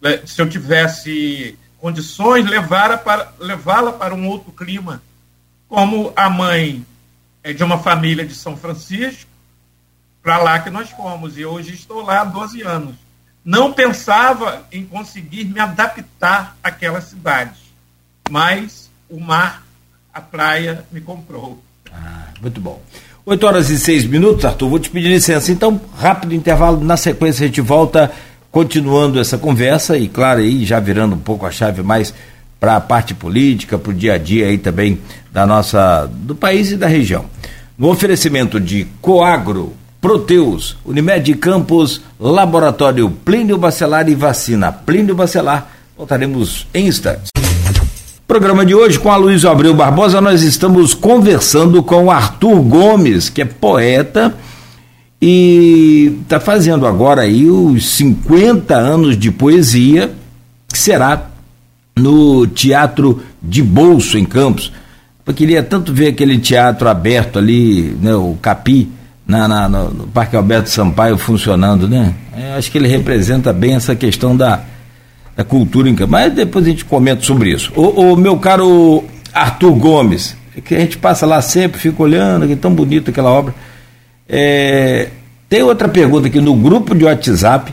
Né, se eu tivesse condições, levá-la para, levá para um outro clima. Como a mãe é de uma família de São Francisco, para lá que nós fomos. E hoje estou lá há 12 anos. Não pensava em conseguir me adaptar àquela cidade, mas o mar, a praia, me comprou. Ah, muito bom. 8 horas e 6 minutos, Arthur. Vou te pedir licença. Então, rápido intervalo. Na sequência, a gente volta continuando essa conversa e, claro, aí já virando um pouco a chave mais para a parte política, para o dia a dia aí também da nossa, do país e da região. No oferecimento de Coagro, Proteus, Unimed Campos, Laboratório Plínio Bacelar e Vacina Plínio Bacelar. Voltaremos em instantes. Programa de hoje com a Luiz Abreu Barbosa, nós estamos conversando com o Arthur Gomes, que é poeta e está fazendo agora aí os 50 anos de poesia, que será no Teatro de Bolso, em Campos. Eu queria tanto ver aquele teatro aberto ali, né, o Capi, na, na no Parque Alberto Sampaio funcionando, né? Eu acho que ele representa bem essa questão da da cultura em campo. Mas depois a gente comenta sobre isso. O, o, meu caro Arthur Gomes, que a gente passa lá sempre, fica olhando, que é tão bonita aquela obra. É, tem outra pergunta aqui no grupo de WhatsApp,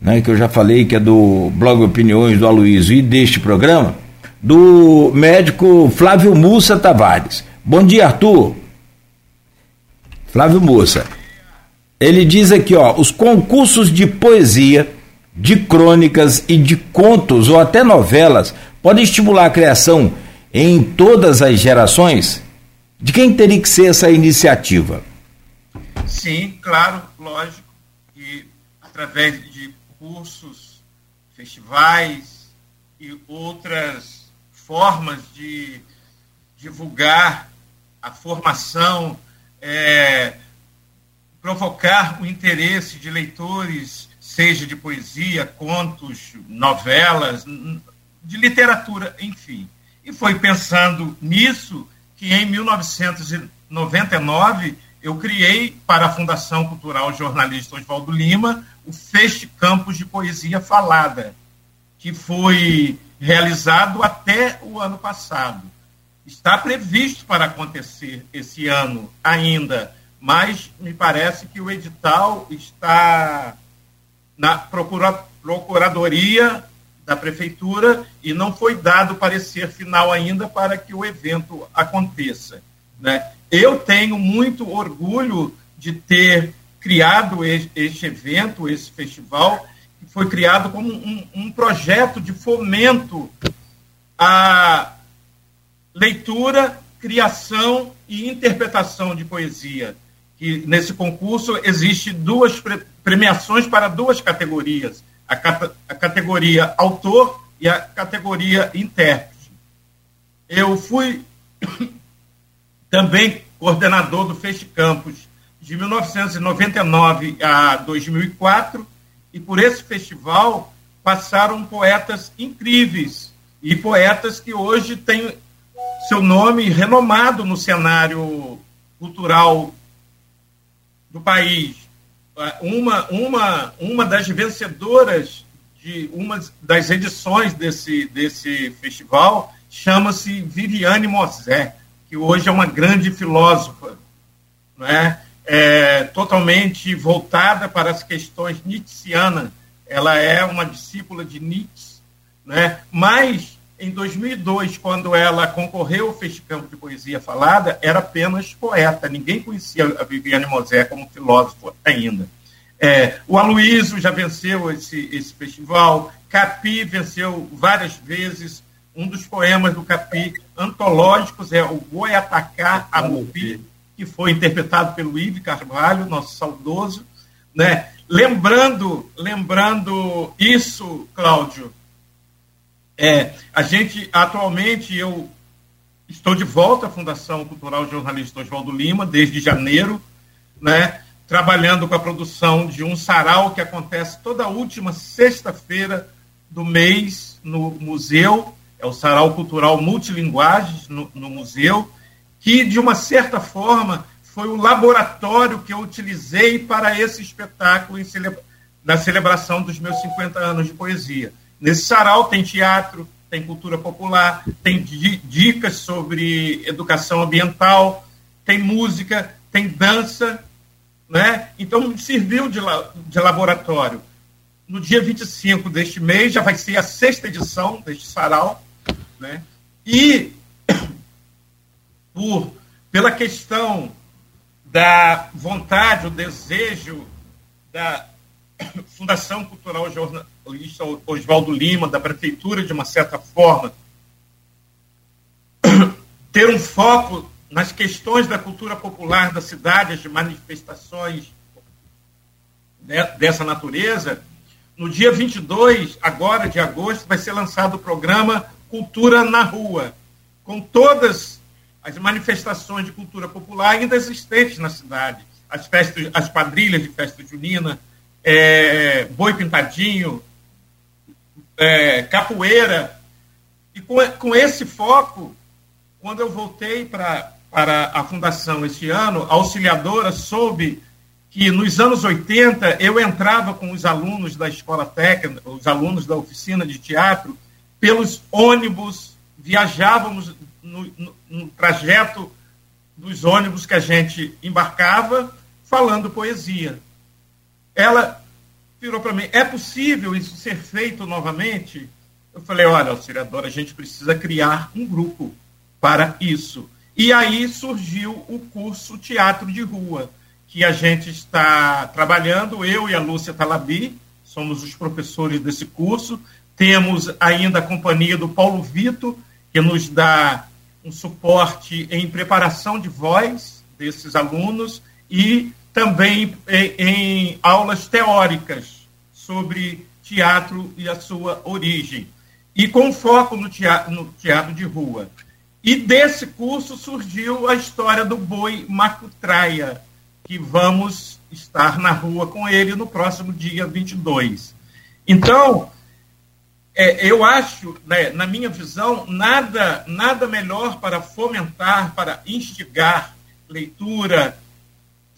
né, que eu já falei, que é do blog Opiniões do Aloysio e deste programa, do médico Flávio Mussa Tavares. Bom dia, Arthur. Flávio Mussa. Ele diz aqui, ó, os concursos de poesia de crônicas e de contos ou até novelas podem estimular a criação em todas as gerações? De quem teria que ser essa iniciativa? Sim, claro, lógico. E através de cursos, festivais e outras formas de divulgar a formação, é, provocar o interesse de leitores seja de poesia, contos, novelas, de literatura, enfim. E foi pensando nisso que em 1999 eu criei para a Fundação Cultural Jornalista Oswaldo Lima o Feste Campos de Poesia Falada, que foi realizado até o ano passado. Está previsto para acontecer esse ano ainda, mas me parece que o edital está na procura, Procuradoria da Prefeitura e não foi dado parecer final ainda para que o evento aconteça. Né? Eu tenho muito orgulho de ter criado este evento, esse festival, que foi criado como um, um projeto de fomento à leitura, criação e interpretação de poesia. Que nesse concurso existe duas premiações para duas categorias: a, a categoria autor e a categoria intérprete. Eu fui também coordenador do Feste Campos de 1999 a 2004, e por esse festival passaram poetas incríveis e poetas que hoje têm seu nome renomado no cenário cultural do país, uma, uma, uma das vencedoras de uma das edições desse, desse festival chama-se Viviane Mosé, que hoje é uma grande filósofa, não é? é? totalmente voltada para as questões nietzschianas. Ela é uma discípula de Nietzsche, né? mas em 2002, quando ela concorreu ao Festival de Poesia Falada, era apenas poeta, ninguém conhecia a Viviane Mosé como filósofa ainda. É, o Aloysio já venceu esse, esse festival, Capi venceu várias vezes. Um dos poemas do Capi antológicos é o Goiatacá Amopi, que foi interpretado pelo Ive Carvalho, nosso saudoso. Né? Lembrando, lembrando isso, Cláudio, é, a gente, atualmente, eu estou de volta à Fundação Cultural Jornalista Oswaldo Lima, desde janeiro, né, trabalhando com a produção de um sarau que acontece toda última sexta-feira do mês no museu, é o Sarau Cultural Multilinguagens no, no museu, que, de uma certa forma, foi o laboratório que eu utilizei para esse espetáculo na celebração dos meus 50 anos de poesia. Nesse sarau tem teatro, tem cultura popular, tem dicas sobre educação ambiental, tem música, tem dança, né? Então serviu de, de laboratório. No dia 25 deste mês já vai ser a sexta edição deste sarau, né? E por pela questão da vontade, o desejo da Fundação Cultural Jornalista Oswaldo Lima, da Prefeitura, de uma certa forma, ter um foco nas questões da cultura popular da cidade, as manifestações dessa natureza, no dia 22, agora de agosto, vai ser lançado o programa Cultura na Rua, com todas as manifestações de cultura popular ainda existentes na cidade. As festas, as quadrilhas de festa junina, é, boi pintadinho, é, capoeira. E com, com esse foco, quando eu voltei pra, para a fundação este ano, a auxiliadora soube que nos anos 80 eu entrava com os alunos da escola técnica, os alunos da oficina de teatro, pelos ônibus, viajávamos no, no, no trajeto dos ônibus que a gente embarcava, falando poesia ela virou para mim: é possível isso ser feito novamente? Eu falei: olha, auxiliadora, a gente precisa criar um grupo para isso. E aí surgiu o curso Teatro de Rua, que a gente está trabalhando, eu e a Lúcia Talabi, somos os professores desse curso. Temos ainda a companhia do Paulo Vito, que nos dá um suporte em preparação de voz desses alunos e também em, em aulas teóricas sobre teatro e a sua origem, e com foco no teatro, no teatro de rua. E desse curso surgiu a história do boi Macutraia, que vamos estar na rua com ele no próximo dia 22. Então, é, eu acho, né, na minha visão, nada, nada melhor para fomentar, para instigar leitura,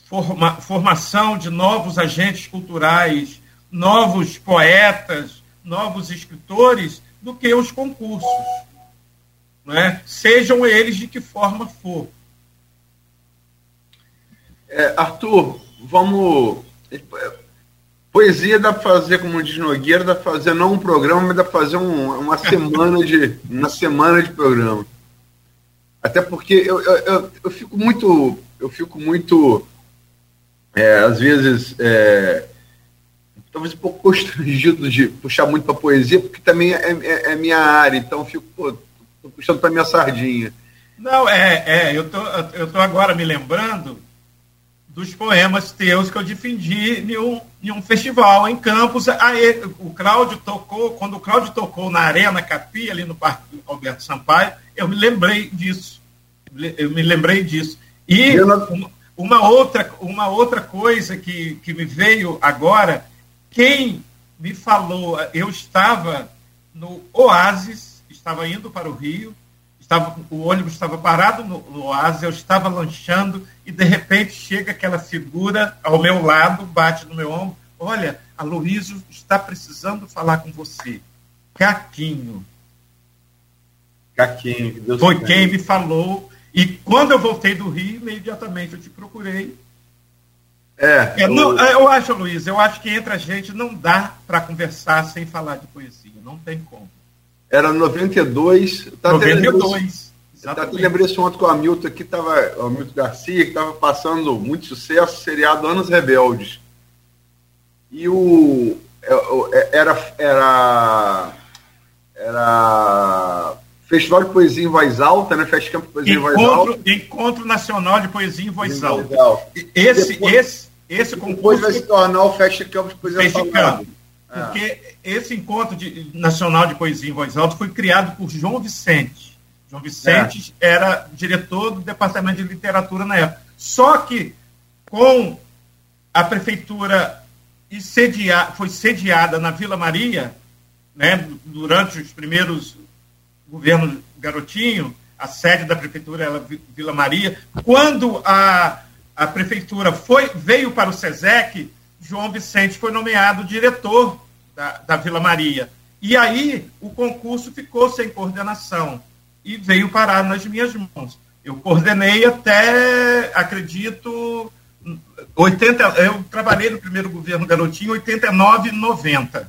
forma, formação de novos agentes culturais, novos poetas, novos escritores, do que os concursos. Né? Sejam eles de que forma for. É, Arthur, vamos. Poesia dá para fazer, como diz Nogueira, dá para fazer não um programa, mas dá para fazer um, uma semana de uma semana de programa. Até porque eu, eu, eu, eu fico muito eu fico muito é, às vezes, é, talvez um pouco constrangido de puxar muito para poesia, porque também é, é, é, minha área, então fico, pô, tô puxando para minha sardinha. Não, é, é eu tô, eu tô agora me lembrando dos poemas teus que eu defendi em um, em um festival em Campos. Aí, o Cláudio tocou, quando o Cláudio tocou na Arena Capi, ali no Parque Alberto Sampaio, eu me lembrei disso. Eu me lembrei disso. E uma, uma outra, uma outra coisa que, que me veio agora, quem me falou, eu estava no Oasis, estava indo para o Rio, estava, o ônibus estava parado no, no oásis, eu estava lanchando e de repente chega aquela figura ao meu lado, bate no meu ombro, olha, a Luísio está precisando falar com você. Caquinho. Caquinho. Deus Foi quem me falou. E quando eu voltei do Rio, imediatamente eu te procurei. É, é não, eu acho, Luiz, eu acho que entre a gente não dá para conversar sem falar de poesia. Não tem como. Era 92. Tá 92. Exatamente. lembrei isso ontem com o Hamilton aqui, tava, o Hamilton Garcia, que estava passando muito sucesso, seriado Anos Rebeldes. E o. É, é, era. Era. Era. Festival de Poesia em Voz Alta, né? Festival de Poesia Encontro, em Voz Alta. Encontro Nacional de Poesia em Voz em Alta. Esse, depois, esse, esse concurso. Depois vai se tornar o Festival de Poesia Falada. É. Esse encontro de, nacional de poesia em voz alta foi criado por João Vicente. João Vicente é. era diretor do departamento de literatura na época. Só que com a prefeitura sedia, foi sediada na Vila Maria, né, durante os primeiros governos Garotinho, a sede da prefeitura era Vila Maria. Quando a, a prefeitura foi, veio para o SESEC, João Vicente foi nomeado diretor da, da Vila Maria. E aí o concurso ficou sem coordenação e veio parar nas minhas mãos. Eu coordenei até, acredito, 80, eu trabalhei no primeiro governo Garotinho 89 e 90.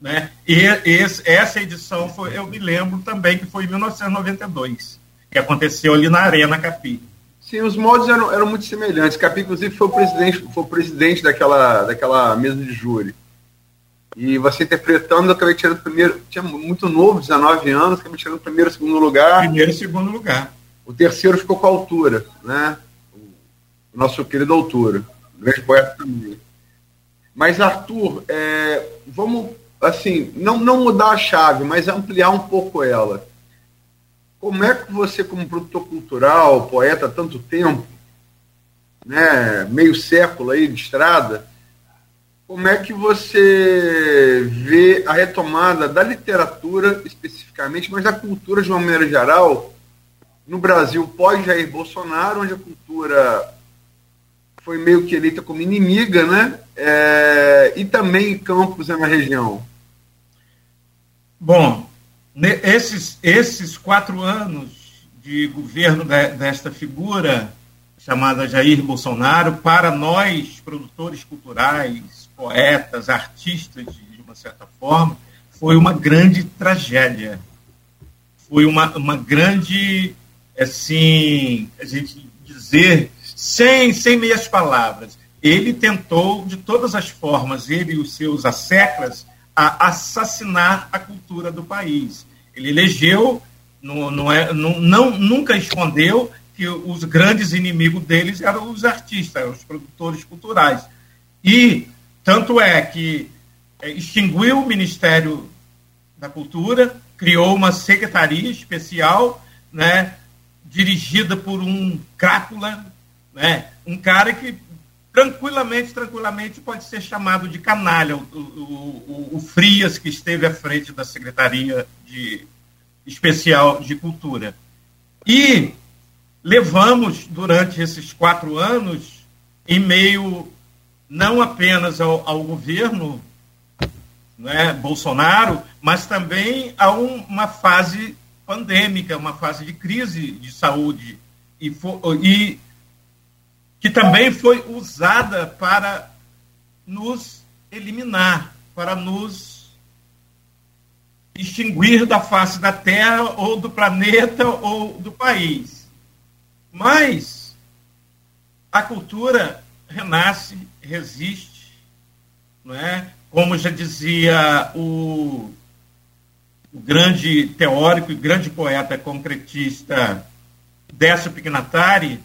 Né? E esse, essa edição foi, eu me lembro também que foi em 1992, que aconteceu ali na Arena Capi. Sim, os modos eram, eram muito semelhantes. Capi, inclusive, foi o presidente, foi o presidente daquela, daquela mesa de júri. E você interpretando, eu acabei tirando primeiro, tinha muito novo, 19 anos, acabei tirando primeiro segundo lugar. Primeiro e segundo lugar. O terceiro ficou com a altura, né? O nosso querido Altura, grande poeta também. Mas, Arthur, é, vamos, assim, não, não mudar a chave, mas ampliar um pouco ela. Como é que você, como produtor cultural, poeta há tanto tempo, né, meio século aí de estrada, como é que você vê a retomada da literatura especificamente, mas da cultura de uma maneira geral, no Brasil pós-Jair Bolsonaro, onde a cultura foi meio que eleita como inimiga, né? É, e também em Campos na região? Bom, esses, esses quatro anos de governo de, desta figura chamada Jair Bolsonaro, para nós, produtores culturais, poetas, artistas, de uma certa forma, foi uma grande tragédia. Foi uma, uma grande, assim, a gente dizer, sem, sem meias palavras. Ele tentou, de todas as formas, ele e os seus asseclas, a assassinar a cultura do país. Ele elegeu, não, não, é, não, não, nunca escondeu que os grandes inimigos deles eram os artistas, os produtores culturais. E tanto é que é, extinguiu o Ministério da Cultura, criou uma secretaria especial, né, dirigida por um crápula, né, um cara que tranquilamente, tranquilamente pode ser chamado de canalha, o, o, o, Frias, que esteve à frente da Secretaria de, Especial de Cultura. E levamos, durante esses quatro anos, em meio não apenas ao, ao governo né, Bolsonaro, mas também a um, uma fase pandêmica, uma fase de crise de saúde, e, e que também foi usada para nos eliminar, para nos extinguir da face da Terra ou do planeta ou do país. Mas a cultura renasce, resiste, não é? Como já dizia o, o grande teórico e grande poeta concretista Décio Pignatari,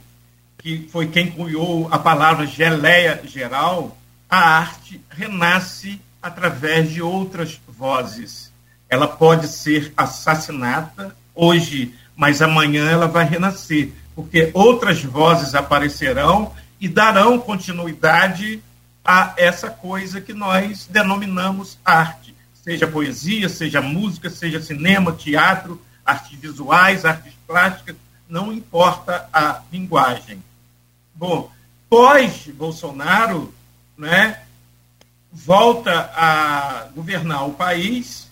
que foi quem cunhou a palavra geleia geral, a arte renasce através de outras vozes. Ela pode ser assassinada hoje, mas amanhã ela vai renascer, porque outras vozes aparecerão e darão continuidade a essa coisa que nós denominamos arte, seja poesia, seja música, seja cinema, teatro, artes visuais, artes plásticas, não importa a linguagem. Bom, pós-Bolsonaro, né, volta a governar o país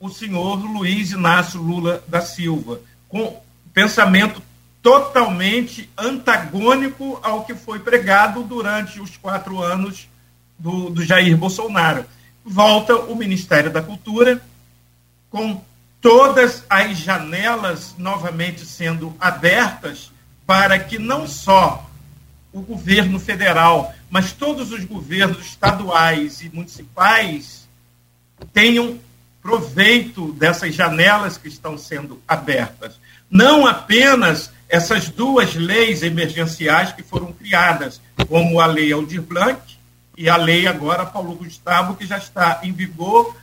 o senhor Luiz Inácio Lula da Silva, com pensamento totalmente antagônico ao que foi pregado durante os quatro anos do, do Jair Bolsonaro. Volta o Ministério da Cultura com todas as janelas novamente sendo abertas para que não só o governo federal, mas todos os governos estaduais e municipais tenham proveito dessas janelas que estão sendo abertas. Não apenas essas duas leis emergenciais que foram criadas, como a Lei Aldir Blanc e a lei agora Paulo Gustavo, que já está em vigor.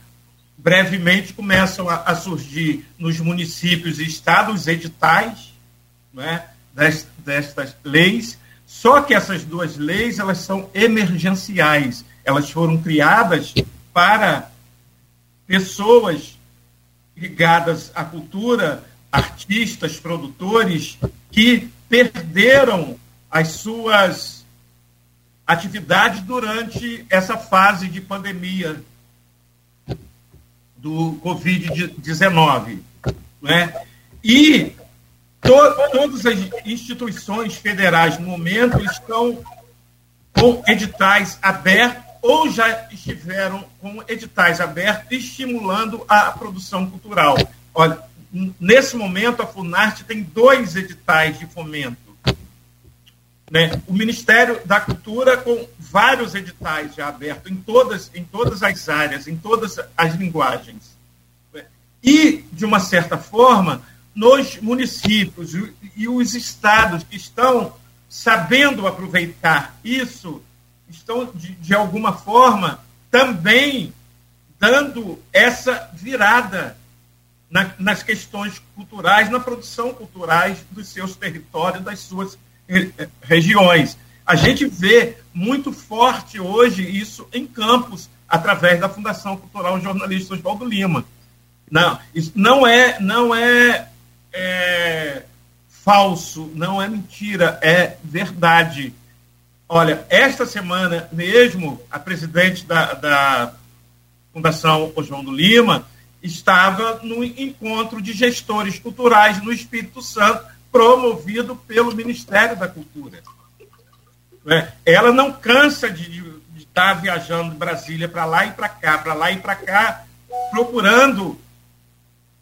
Brevemente começam a, a surgir nos municípios e estados editais né, destas leis. Só que essas duas leis elas são emergenciais. Elas foram criadas para pessoas ligadas à cultura, artistas, produtores, que perderam as suas atividades durante essa fase de pandemia do Covid-19. Né? E to todas as instituições federais, no momento, estão com editais abertos ou já estiveram com editais abertos estimulando a produção cultural. Olha, nesse momento, a Funarte tem dois editais de fomento. Né? O Ministério da Cultura com vários editais já abertos em todas, em todas as áreas, em todas as linguagens. E, de uma certa forma, nos municípios e os estados que estão sabendo aproveitar isso estão, de, de alguma forma, também dando essa virada na, nas questões culturais, na produção culturais dos seus territórios, das suas regiões. A gente vê muito forte hoje isso em campos, através da Fundação Cultural Jornalista Oswaldo Lima. Não, isso não é, não é, é falso, não é mentira, é verdade. Olha, esta semana mesmo, a presidente da, da Fundação Oswaldo Lima estava no encontro de gestores culturais no Espírito Santo, promovido pelo Ministério da Cultura. É, ela não cansa de estar viajando de Brasília para lá e para cá, para lá e para cá, procurando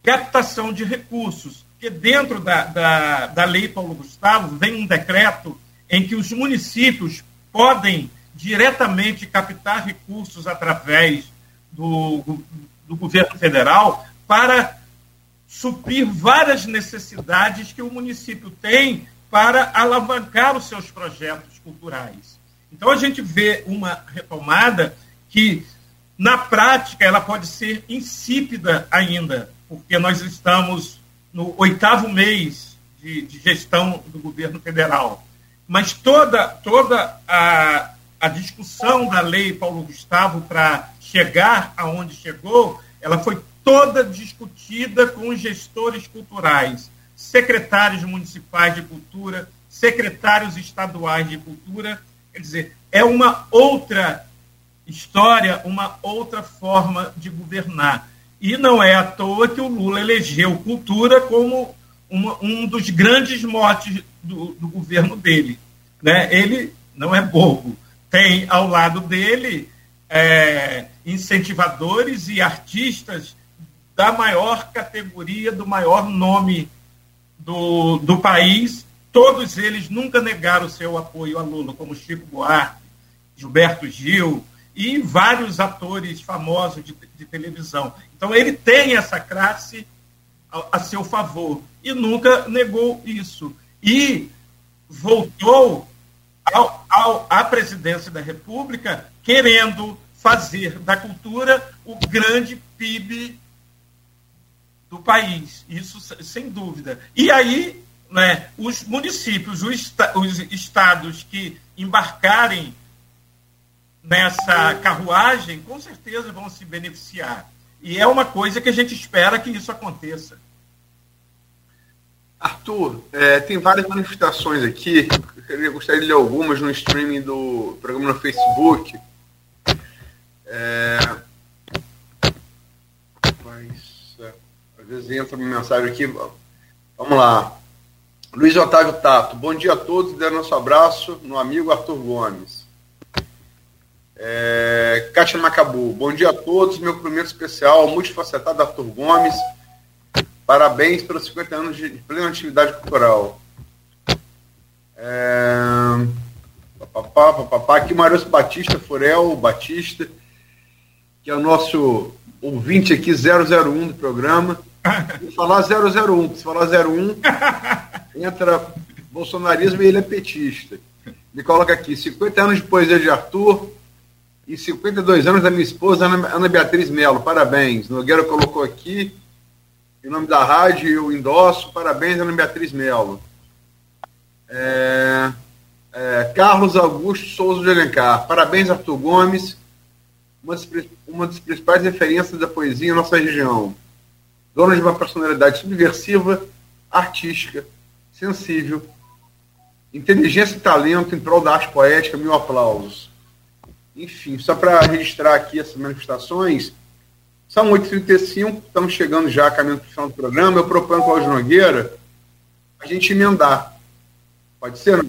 captação de recursos. Porque dentro da, da, da Lei Paulo Gustavo vem um decreto em que os municípios podem diretamente captar recursos através do, do governo federal para suprir várias necessidades que o município tem para alavancar os seus projetos culturais. Então a gente vê uma retomada que, na prática, ela pode ser insípida ainda, porque nós estamos no oitavo mês de, de gestão do governo federal mas toda, toda a, a discussão da lei Paulo Gustavo para chegar aonde chegou, ela foi toda discutida com os gestores culturais, secretários municipais de cultura, secretários estaduais de cultura. Quer dizer, é uma outra história, uma outra forma de governar. E não é à toa que o Lula elegeu cultura como uma, um dos grandes motes do, do governo dele. Né? Ele não é bobo. Tem ao lado dele é, incentivadores e artistas da maior categoria, do maior nome do, do país. Todos eles nunca negaram seu apoio a Lula, como Chico Buarque, Gilberto Gil e vários atores famosos de, de televisão. Então, ele tem essa classe a, a seu favor e nunca negou isso. E voltou ao, ao, à presidência da República querendo fazer da cultura o grande PIB do país. Isso sem dúvida. E aí, né, os municípios, os, os estados que embarcarem nessa carruagem, com certeza vão se beneficiar. E é uma coisa que a gente espera que isso aconteça. Arthur, é, tem várias manifestações aqui. Eu gostaria de ler algumas no streaming do programa no Facebook. É, mas, é, às vezes entra uma mensagem aqui. Vamos lá. Luiz Otávio Tato, bom dia a todos, dê nosso abraço no amigo Arthur Gomes. É, Kátia Macabu, bom dia a todos, meu primeiro especial, multifacetado Arthur Gomes. Parabéns pelos 50 anos de plena atividade cultural. É, papapá, papapá, aqui Marius Batista, Furel Batista, que é o nosso ouvinte aqui 001 do programa. Se falar 001, se falar 01, entra bolsonarismo e ele é petista. Me coloca aqui, 50 anos de poesia de Arthur e 52 anos da minha esposa, Ana, Ana Beatriz Melo. Parabéns. Nogueira colocou aqui, em nome da rádio, eu endosso. Parabéns, Ana Beatriz Melo. É, é, Carlos Augusto Souza de Alencar. Parabéns, Arthur Gomes. Uma das, uma das principais referências da poesia em nossa região. Dono de uma personalidade subversiva, artística, sensível, inteligência e talento em prol da arte poética, mil aplausos. Enfim, só para registrar aqui essas manifestações, são 8h35, estamos chegando já a caminho do final do programa. Eu proponho com o Cláudio Nogueira a gente emendar. Pode ser?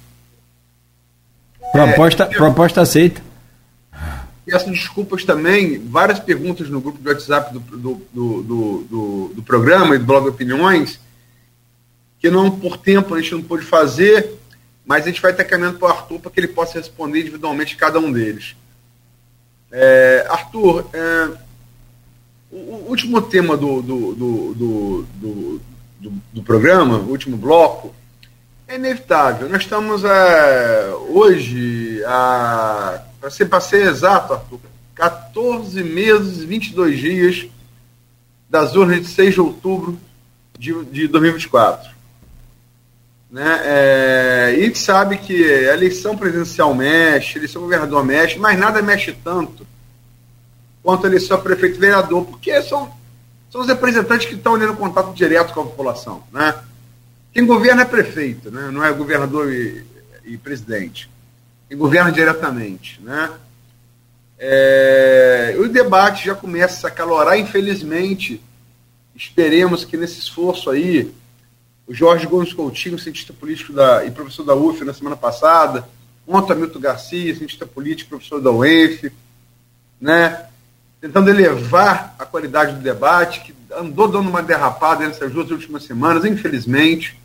Proposta, é, proposta aceita. Peço desculpas também, várias perguntas no grupo de WhatsApp do, do, do, do, do programa e do blog Opiniões, que não por tempo a gente não pôde fazer, mas a gente vai estar caminhando para o Arthur para que ele possa responder individualmente cada um deles. É, Arthur, é, o, último tema do, do, do, do, do, programa, o último bloco, é inevitável. Nós estamos é, hoje, para ser, ser exato, Arthur, 14 meses e 22 dias das urnas de 6 de outubro de, de 2024. Né? É, e sabe que a eleição presidencial mexe, a eleição governador mexe, mas nada mexe tanto quanto a eleição prefeito e vereador, porque são, são os representantes que estão no contato direto com a população. Né? Quem governa é prefeito, né? não é governador e, e presidente. Quem governa diretamente. Né? É, o debate já começa a acalorar, infelizmente. Esperemos que nesse esforço aí o Jorge Gomes Coutinho, cientista político da, e professor da UF na semana passada, ontem Hamilton Garcia, cientista político, professor da UENF, né, tentando elevar a qualidade do debate, que andou dando uma derrapada nessas duas últimas semanas, infelizmente,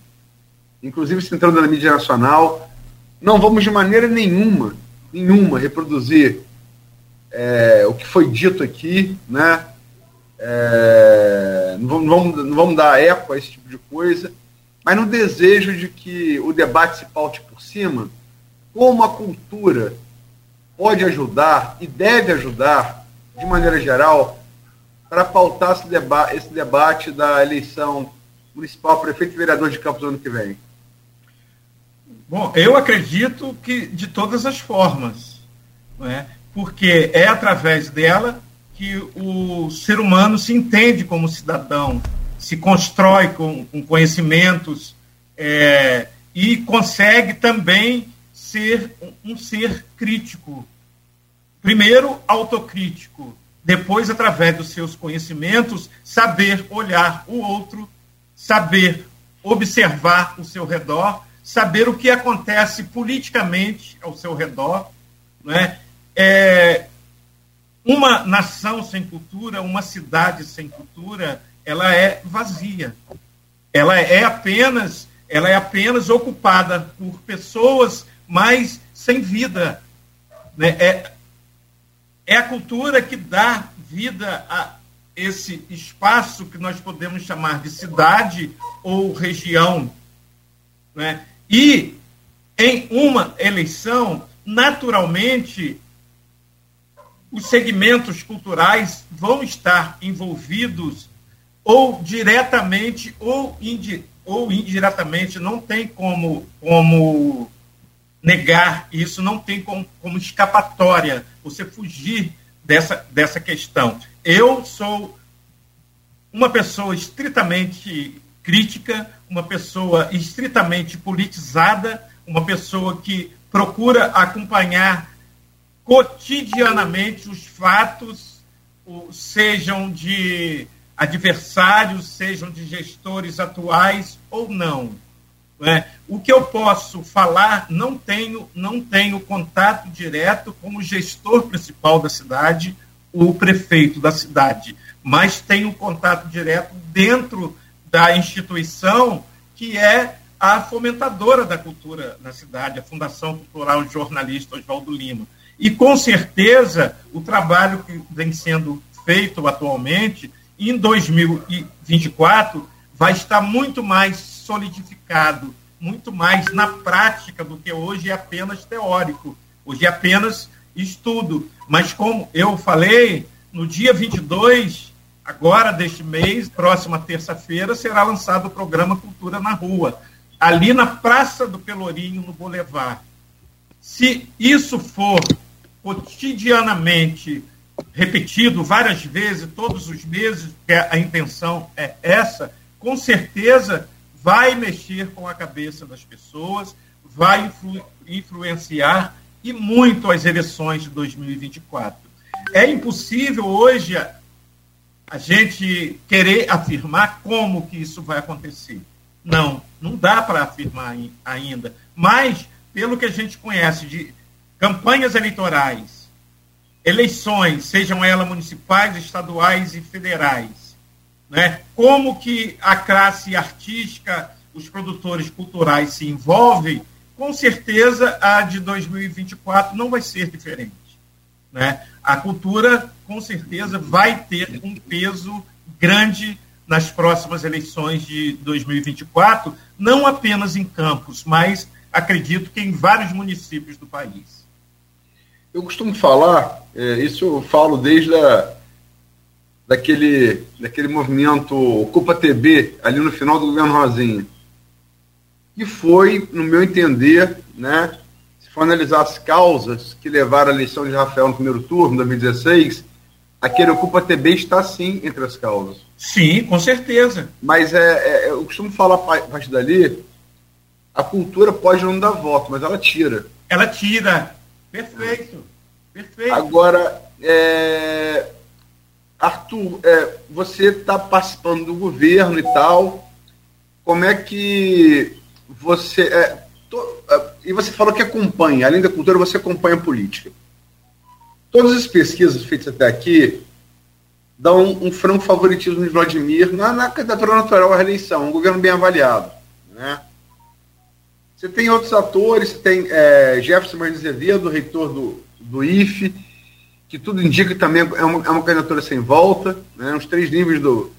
inclusive se entrando na mídia nacional. Não vamos de maneira nenhuma, nenhuma, reproduzir é, o que foi dito aqui, né? É, não, vamos, não, vamos, dar eco a esse tipo de coisa mas no desejo de que o debate se paute por cima, como a cultura pode ajudar e deve ajudar, de maneira geral, para pautar esse, deba esse debate da eleição municipal, prefeito e vereador de Campos no ano que vem? Bom, eu acredito que de todas as formas, é? porque é através dela que o ser humano se entende como cidadão, se constrói com, com conhecimentos é, e consegue também ser um, um ser crítico. Primeiro, autocrítico. Depois, através dos seus conhecimentos, saber olhar o outro, saber observar o seu redor, saber o que acontece politicamente ao seu redor. Né? É, uma nação sem cultura, uma cidade sem cultura, ela é vazia. Ela é apenas, ela é apenas ocupada por pessoas, mas sem vida. Né? É, é a cultura que dá vida a esse espaço que nós podemos chamar de cidade ou região. Né? E em uma eleição, naturalmente, os segmentos culturais vão estar envolvidos ou diretamente ou, indi, ou indiretamente, não tem como, como negar isso, não tem como, como escapatória você fugir dessa, dessa questão. Eu sou uma pessoa estritamente crítica, uma pessoa estritamente politizada, uma pessoa que procura acompanhar cotidianamente os fatos, sejam de adversários, sejam de gestores atuais ou não. É? O que eu posso falar, não tenho, não tenho contato direto com o gestor principal da cidade, o prefeito da cidade, mas tenho contato direto dentro da instituição que é a fomentadora da cultura na cidade, a Fundação Cultural Jornalista Oswaldo Lima. E com certeza o trabalho que vem sendo feito atualmente, em 2024, vai estar muito mais solidificado, muito mais na prática do que hoje é apenas teórico. Hoje é apenas estudo. Mas como eu falei, no dia 22, agora deste mês, próxima terça-feira, será lançado o programa Cultura na Rua, ali na Praça do Pelourinho, no Boulevard. Se isso for cotidianamente repetido várias vezes, todos os meses, que a intenção é essa, com certeza vai mexer com a cabeça das pessoas, vai influ influenciar e muito as eleições de 2024. É impossível hoje a, gente querer afirmar como que isso vai acontecer. Não, não dá para afirmar ainda. Mas, pelo que a gente conhece de campanhas eleitorais, eleições, sejam elas municipais, estaduais e federais, né? como que a classe artística, os produtores culturais se envolvem, com certeza a de 2024 não vai ser diferente. Né? A cultura, com certeza, vai ter um peso grande nas próximas eleições de 2024, não apenas em Campos, mas acredito que em vários municípios do país. Eu costumo falar, é, isso eu falo desde a, daquele, daquele movimento Ocupa TB, ali no final do governo Rosinha, que foi, no meu entender, né, for analisar as causas que levaram à eleição de Rafael no primeiro turno, 2016, aquele Ocupa TB está sim entre as causas. Sim, com certeza. Mas é, é eu costumo falar a partir dali, a cultura pode não dar voto, mas ela tira. Ela tira. Perfeito. Perfeito. Agora, é, Arthur, é, você está participando do governo e tal. Como é que você. É, e você falou que acompanha, além da cultura, você acompanha a política. Todas as pesquisas feitas até aqui dão um, um franco favoritismo de Vladimir na, na candidatura natural à reeleição, um governo bem avaliado. Né? Você tem outros atores, tem é, Jefferson Martins Azevedo, reitor do, do IFE, que tudo indica também é uma, é uma candidatura sem volta, né? os três níveis do,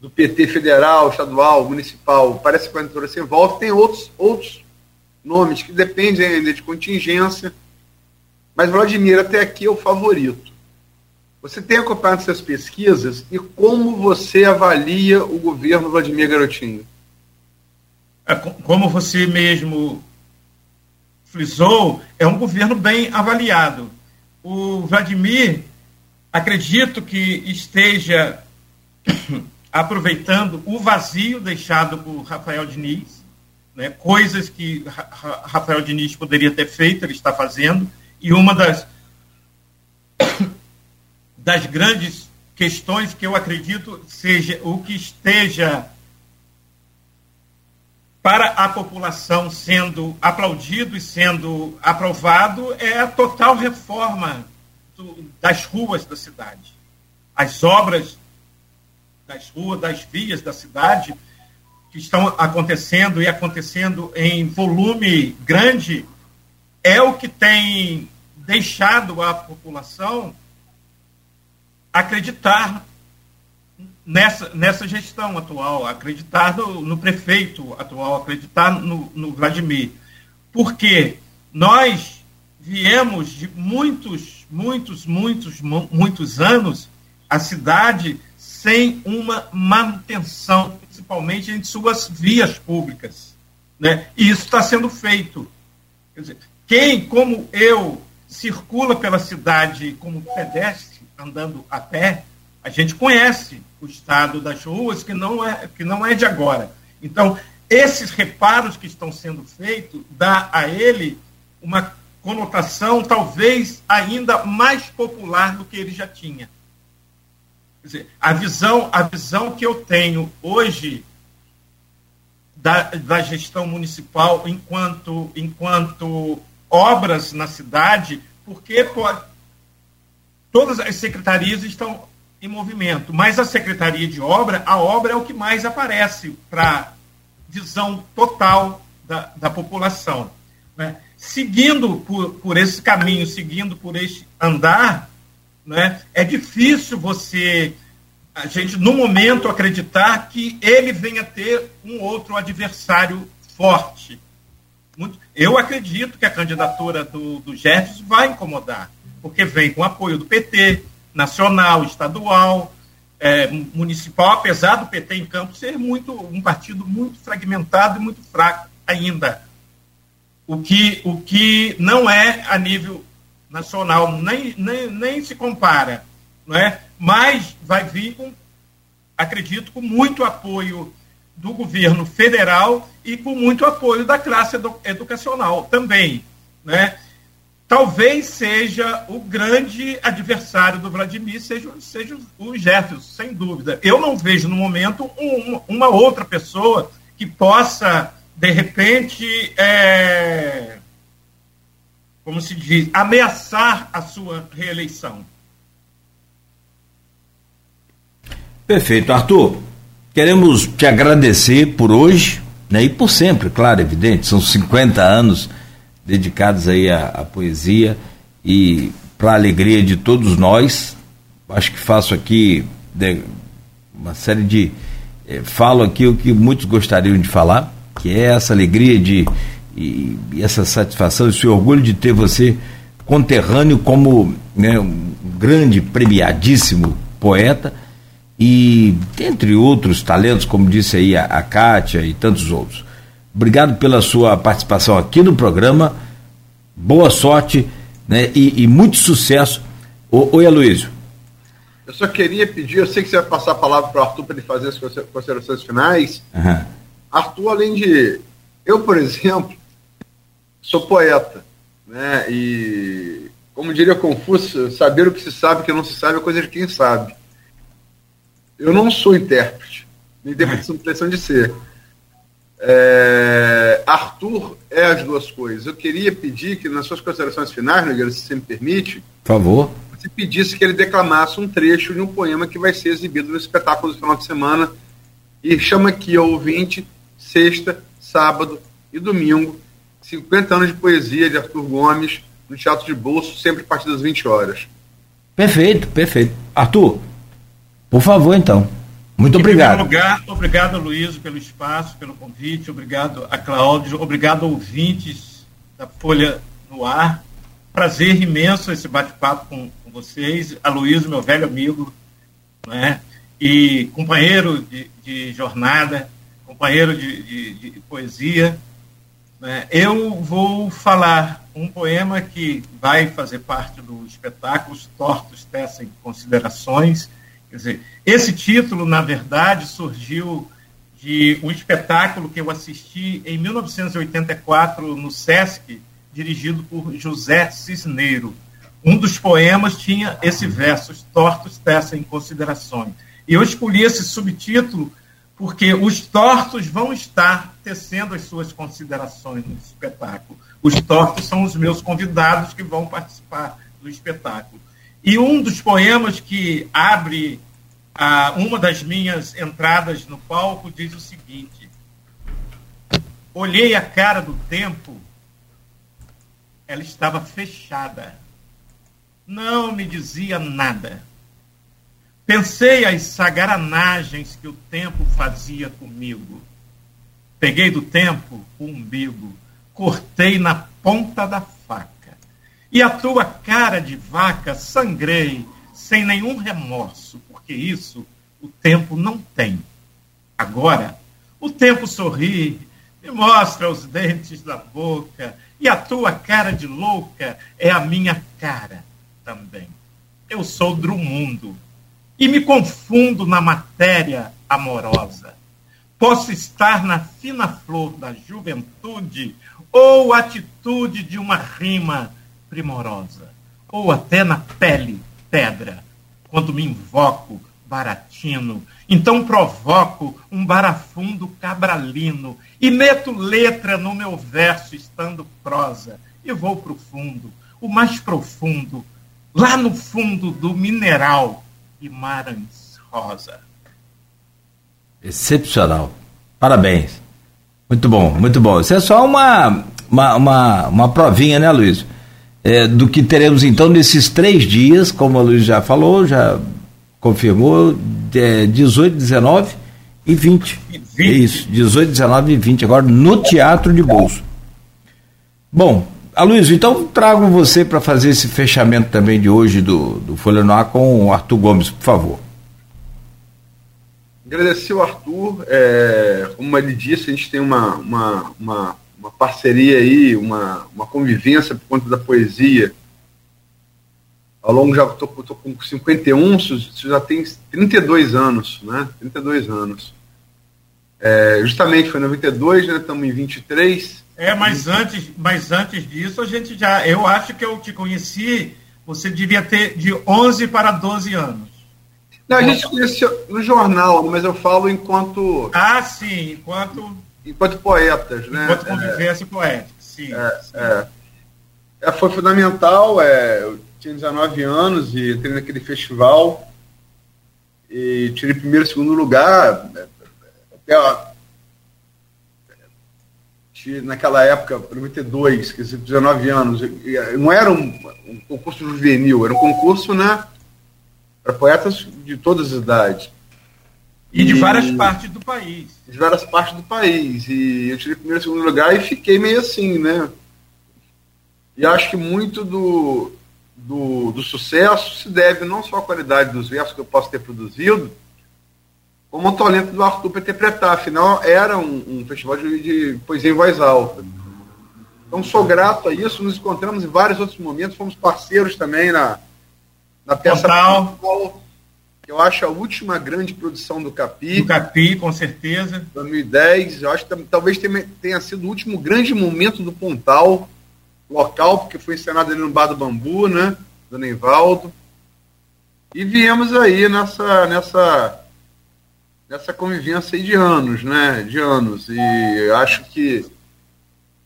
do PT federal, estadual, municipal, parece a candidatura sem volta. Tem outros, outros nomes que dependem ainda de contingência, mas Vladimir até aqui é o favorito. Você tem acompanhado essas pesquisas e como você avalia o governo Vladimir Garotinho? É, como você mesmo frisou, é um governo bem avaliado. O Vladimir, acredito que esteja aproveitando o vazio deixado por Rafael Diniz, né, coisas que Rafael Diniz poderia ter feito, ele está fazendo, e uma das, das grandes questões que eu acredito seja o que esteja para a população sendo aplaudido e sendo aprovado é a total reforma do, das ruas da cidade. As obras das ruas, das vias da cidade que estão acontecendo e acontecendo em volume grande é o que tem deixado a população acreditar nessa, nessa gestão atual, acreditar no, no prefeito atual, acreditar no, no Vladimir. Porque nós viemos de muitos, muitos, muitos, muitos anos a cidade sem uma manutenção, principalmente em suas vias públicas. Né? E isso está sendo feito. Quer dizer, quem, como eu, circula pela cidade como pedestre, andando a pé, A gente conhece o estado das ruas, que não é, que não é de agora. Então, esses reparos que estão sendo feitos dá a ele uma conotação talvez ainda mais popular do que ele já tinha. Dizer, a visão, a visão que eu tenho hoje da, da gestão municipal enquanto, enquanto obras na cidade, porque pode, todas as secretarias estão em movimento, mas a secretaria de obra, a obra é o que mais aparece para visão total da, da população. Né? Seguindo por, por esse caminho, seguindo por este andar, né, é difícil você, a gente, no momento, acreditar que ele venha ter um outro adversário forte. Muito, eu acredito que a candidatura do, do vai incomodar, porque vem com apoio do PT, nacional, estadual, é, municipal, apesar do PT em campo ser muito um partido muito fragmentado e muito fraco ainda. O que, o que não é a nível nacional, nem, nem, nem se compara. Não é? Mas vai vir com, acredito, com muito apoio do governo federal e com muito apoio da classe educacional também. Né? talvez seja o grande adversário do Vladimir, seja, seja o Jefferson, sem dúvida. Eu não vejo no momento um, uma outra pessoa que possa, de repente, é, como se diz, ameaçar a sua reeleição. Perfeito. Arthur, queremos te agradecer por hoje né, e por sempre, claro, evidente, são 50 anos dedicados aí à, à poesia e para a alegria de todos nós. Acho que faço aqui de, uma série de. Eh, falo aqui o que muitos gostariam de falar, que é essa alegria de. E, e essa satisfação, esse orgulho de ter você conterrâneo como né, um grande, premiadíssimo poeta e entre outros talentos, como disse aí a, a Kátia e tantos outros. Obrigado pela sua participação aqui no programa. Boa sorte né, e, e muito sucesso. O, oi, Aloysio. Eu só queria pedir, eu sei que você vai passar a palavra para o Arthur para ele fazer as considerações finais. Uhum. Arthur, além de. Eu, por exemplo, sou poeta. Né? E, como diria Confúcio, saber o que se sabe e o que não se sabe é coisa de quem sabe. Eu não sou intérprete, nem tenho pretensão de ser. É, Arthur é as duas coisas. Eu queria pedir que, nas suas considerações finais, Nogueira, se você me permite, por favor, você pedisse que ele declamasse um trecho de um poema que vai ser exibido no espetáculo do final de semana e chama aqui ao ouvinte sexta, sábado e domingo, 50 anos de poesia de Arthur Gomes no Teatro de Bolso, sempre a partir das 20 horas. Perfeito, perfeito. Arthur, por favor, então. Muito obrigado. Em primeiro lugar, obrigado, Luiz, pelo espaço, pelo convite, obrigado a Cláudio, obrigado ouvintes da Folha no Ar. Prazer imenso esse bate-papo com, com, vocês. A Luiz, meu velho amigo, né? e companheiro de, de jornada, companheiro de, de, de poesia. Né? Eu vou falar um poema que vai fazer parte do espetáculo Os Tortos Tecem Considerações, Quer dizer, esse título, na verdade, surgiu de um espetáculo que eu assisti em 1984 no SESC, dirigido por José Cisneiro. Um dos poemas tinha esse verso, os tortos tecem considerações. E eu escolhi esse subtítulo porque os tortos vão estar tecendo as suas considerações no espetáculo. Os tortos são os meus convidados que vão participar do espetáculo. E um dos poemas que abre ah, uma das minhas entradas no palco diz o seguinte: Olhei a cara do tempo, ela estava fechada. Não me dizia nada. Pensei as sagaranagens que o tempo fazia comigo. Peguei do tempo o umbigo, cortei na ponta da faca e a tua cara de vaca sangrei sem nenhum remorso, porque isso o tempo não tem. Agora, o tempo sorri, me mostra os dentes da boca, e a tua cara de louca é a minha cara também. Eu sou Drummond, e me confundo na matéria amorosa. Posso estar na fina flor da juventude ou atitude de uma rima primorosa, ou até na pele pedra, quando me invoco baratino. Então provoco um barafundo cabralino e meto letra no meu verso estando prosa e vou pro fundo, o mais profundo, lá no fundo do mineral Guimarães Rosa. Excepcional. Parabéns. Muito bom, muito bom. Isso é só uma, uma, uma, uma provinha, né, Luiz? É, do que teremos então nesses três dias, como a Luiz já falou, já confirmou, é, 18, 19 e 20. 20. É isso, 18, 19 e 20, agora no Teatro de Bolso. Bom, Aloysio, então trago você para fazer esse fechamento também de hoje do, do Folha Noir com o Arthur Gomes, por favor. Agradecer o Arthur, é, como ele disse, a gente tem uma, uma, uma, uma parceria aí, uma, uma convivência por conta da poesia. Ao longo já estou com 51, isso já tem 32 anos, né? 32 anos. É, justamente foi em 92, né? Estamos em 23 é, mas antes, mas antes disso, a gente já. Eu acho que eu te conheci, você devia ter de 11 para 12 anos. Não, a gente conheceu no jornal, mas eu falo enquanto. Ah, sim, enquanto. Enquanto poetas, né? Enquanto convivência é, poética, sim. É, sim. É. é. foi fundamental, é, eu tinha 19 anos e entrei naquele festival e tirei primeiro e segundo lugar. Até naquela época, 92, quer dizer, 19 anos, não era um, um concurso juvenil, era um concurso né, para poetas de todas as idades. E, e de várias partes do país. De várias partes do país. E eu tirei primeiro e segundo lugar e fiquei meio assim, né? E acho que muito do, do, do sucesso se deve não só à qualidade dos versos que eu posso ter produzido, o talento do Arthur para interpretar. Afinal, era um, um festival de, de, poesia em voz alta. Então, sou grato a isso. Nos encontramos em vários outros momentos. Fomos parceiros também na, na peça Total. que eu acho a última grande produção do Capi. Do Capi, com certeza. 2010. Eu acho que talvez tenha sido o último grande momento do Pontal local, porque foi encenado ali no Bar do Bambu, né? Do Neivaldo. E viemos aí nessa, nessa dessa convivência de anos, né? De anos. E acho que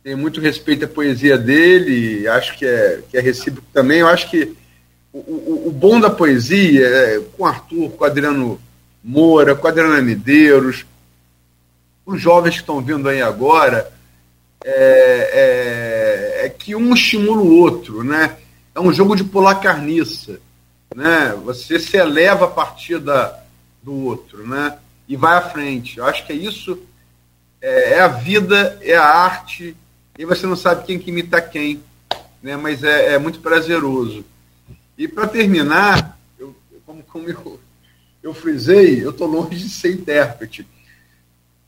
tem muito respeito à poesia dele, acho que é, que é recíproco também. Eu acho que o, o, o bom da poesia, é, com Arthur, com Adriano Moura, com Adriana Medeiros, os jovens que estão vindo aí agora, é, é, é, que um estimula o outro, né? É um jogo de pular carniça, né? Você se eleva a partir da, do outro, né? E vai à frente. Eu acho que é isso, é, é a vida, é a arte, e você não sabe quem que imita quem, né? mas é, é muito prazeroso. E para terminar, eu, como, como eu, eu frisei, eu estou longe de ser intérprete.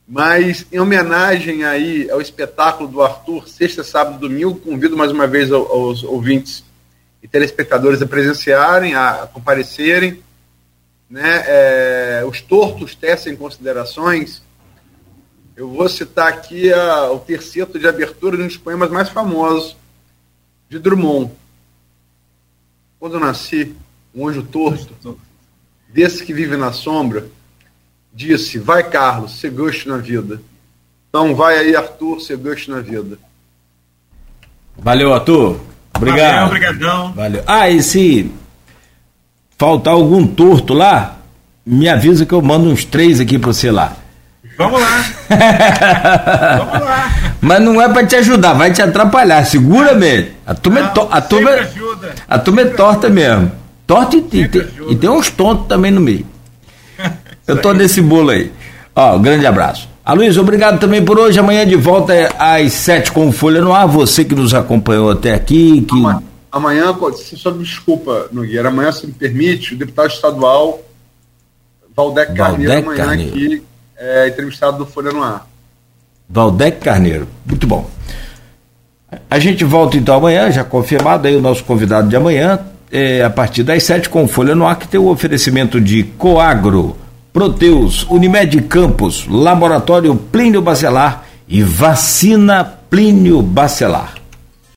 Mas em homenagem aí ao espetáculo do Arthur, sexta, sábado domingo, convido mais uma vez aos ouvintes e telespectadores a presenciarem, a comparecerem né, é, os tortos tecem considerações, eu vou citar aqui a, o terceto de abertura de um dos poemas mais famosos de Drummond. Quando eu nasci, um anjo torto, desse que vive na sombra, disse: Vai, Carlos, ser gosto na vida. Então, vai aí, Arthur, ser gosto na vida. Valeu, Arthur. Obrigado. Valeu, obrigadão. Valeu. Ah, e se faltar algum torto lá, me avisa que eu mando uns três aqui para você lá. Vamos lá. Vamos lá. Mas não é para te ajudar, vai te atrapalhar. Segura mesmo. A turma, é, to, a turma, ajuda. a turma é torta mesmo. Torta e, e, tem, e tem uns tontos também no meio. Eu tô nesse bolo aí. Ó, um grande abraço. A Luiz, obrigado também por hoje. Amanhã de volta às sete com Folha no Ar. Você que nos acompanhou até aqui. Que... Amanhã, só desculpa, Nogueira, amanhã, se me permite, o deputado estadual Valdec Carneiro amanhã Carneiro. aqui, é, entrevistado do Folha no Ar. Valdec Carneiro, muito bom. A gente volta então amanhã, já confirmado aí o nosso convidado de amanhã, é, a partir das sete com Folha no Ar, que tem o oferecimento de Coagro, Proteus, Unimed Campos, Laboratório Plínio Bacelar e Vacina Plínio Bacelar.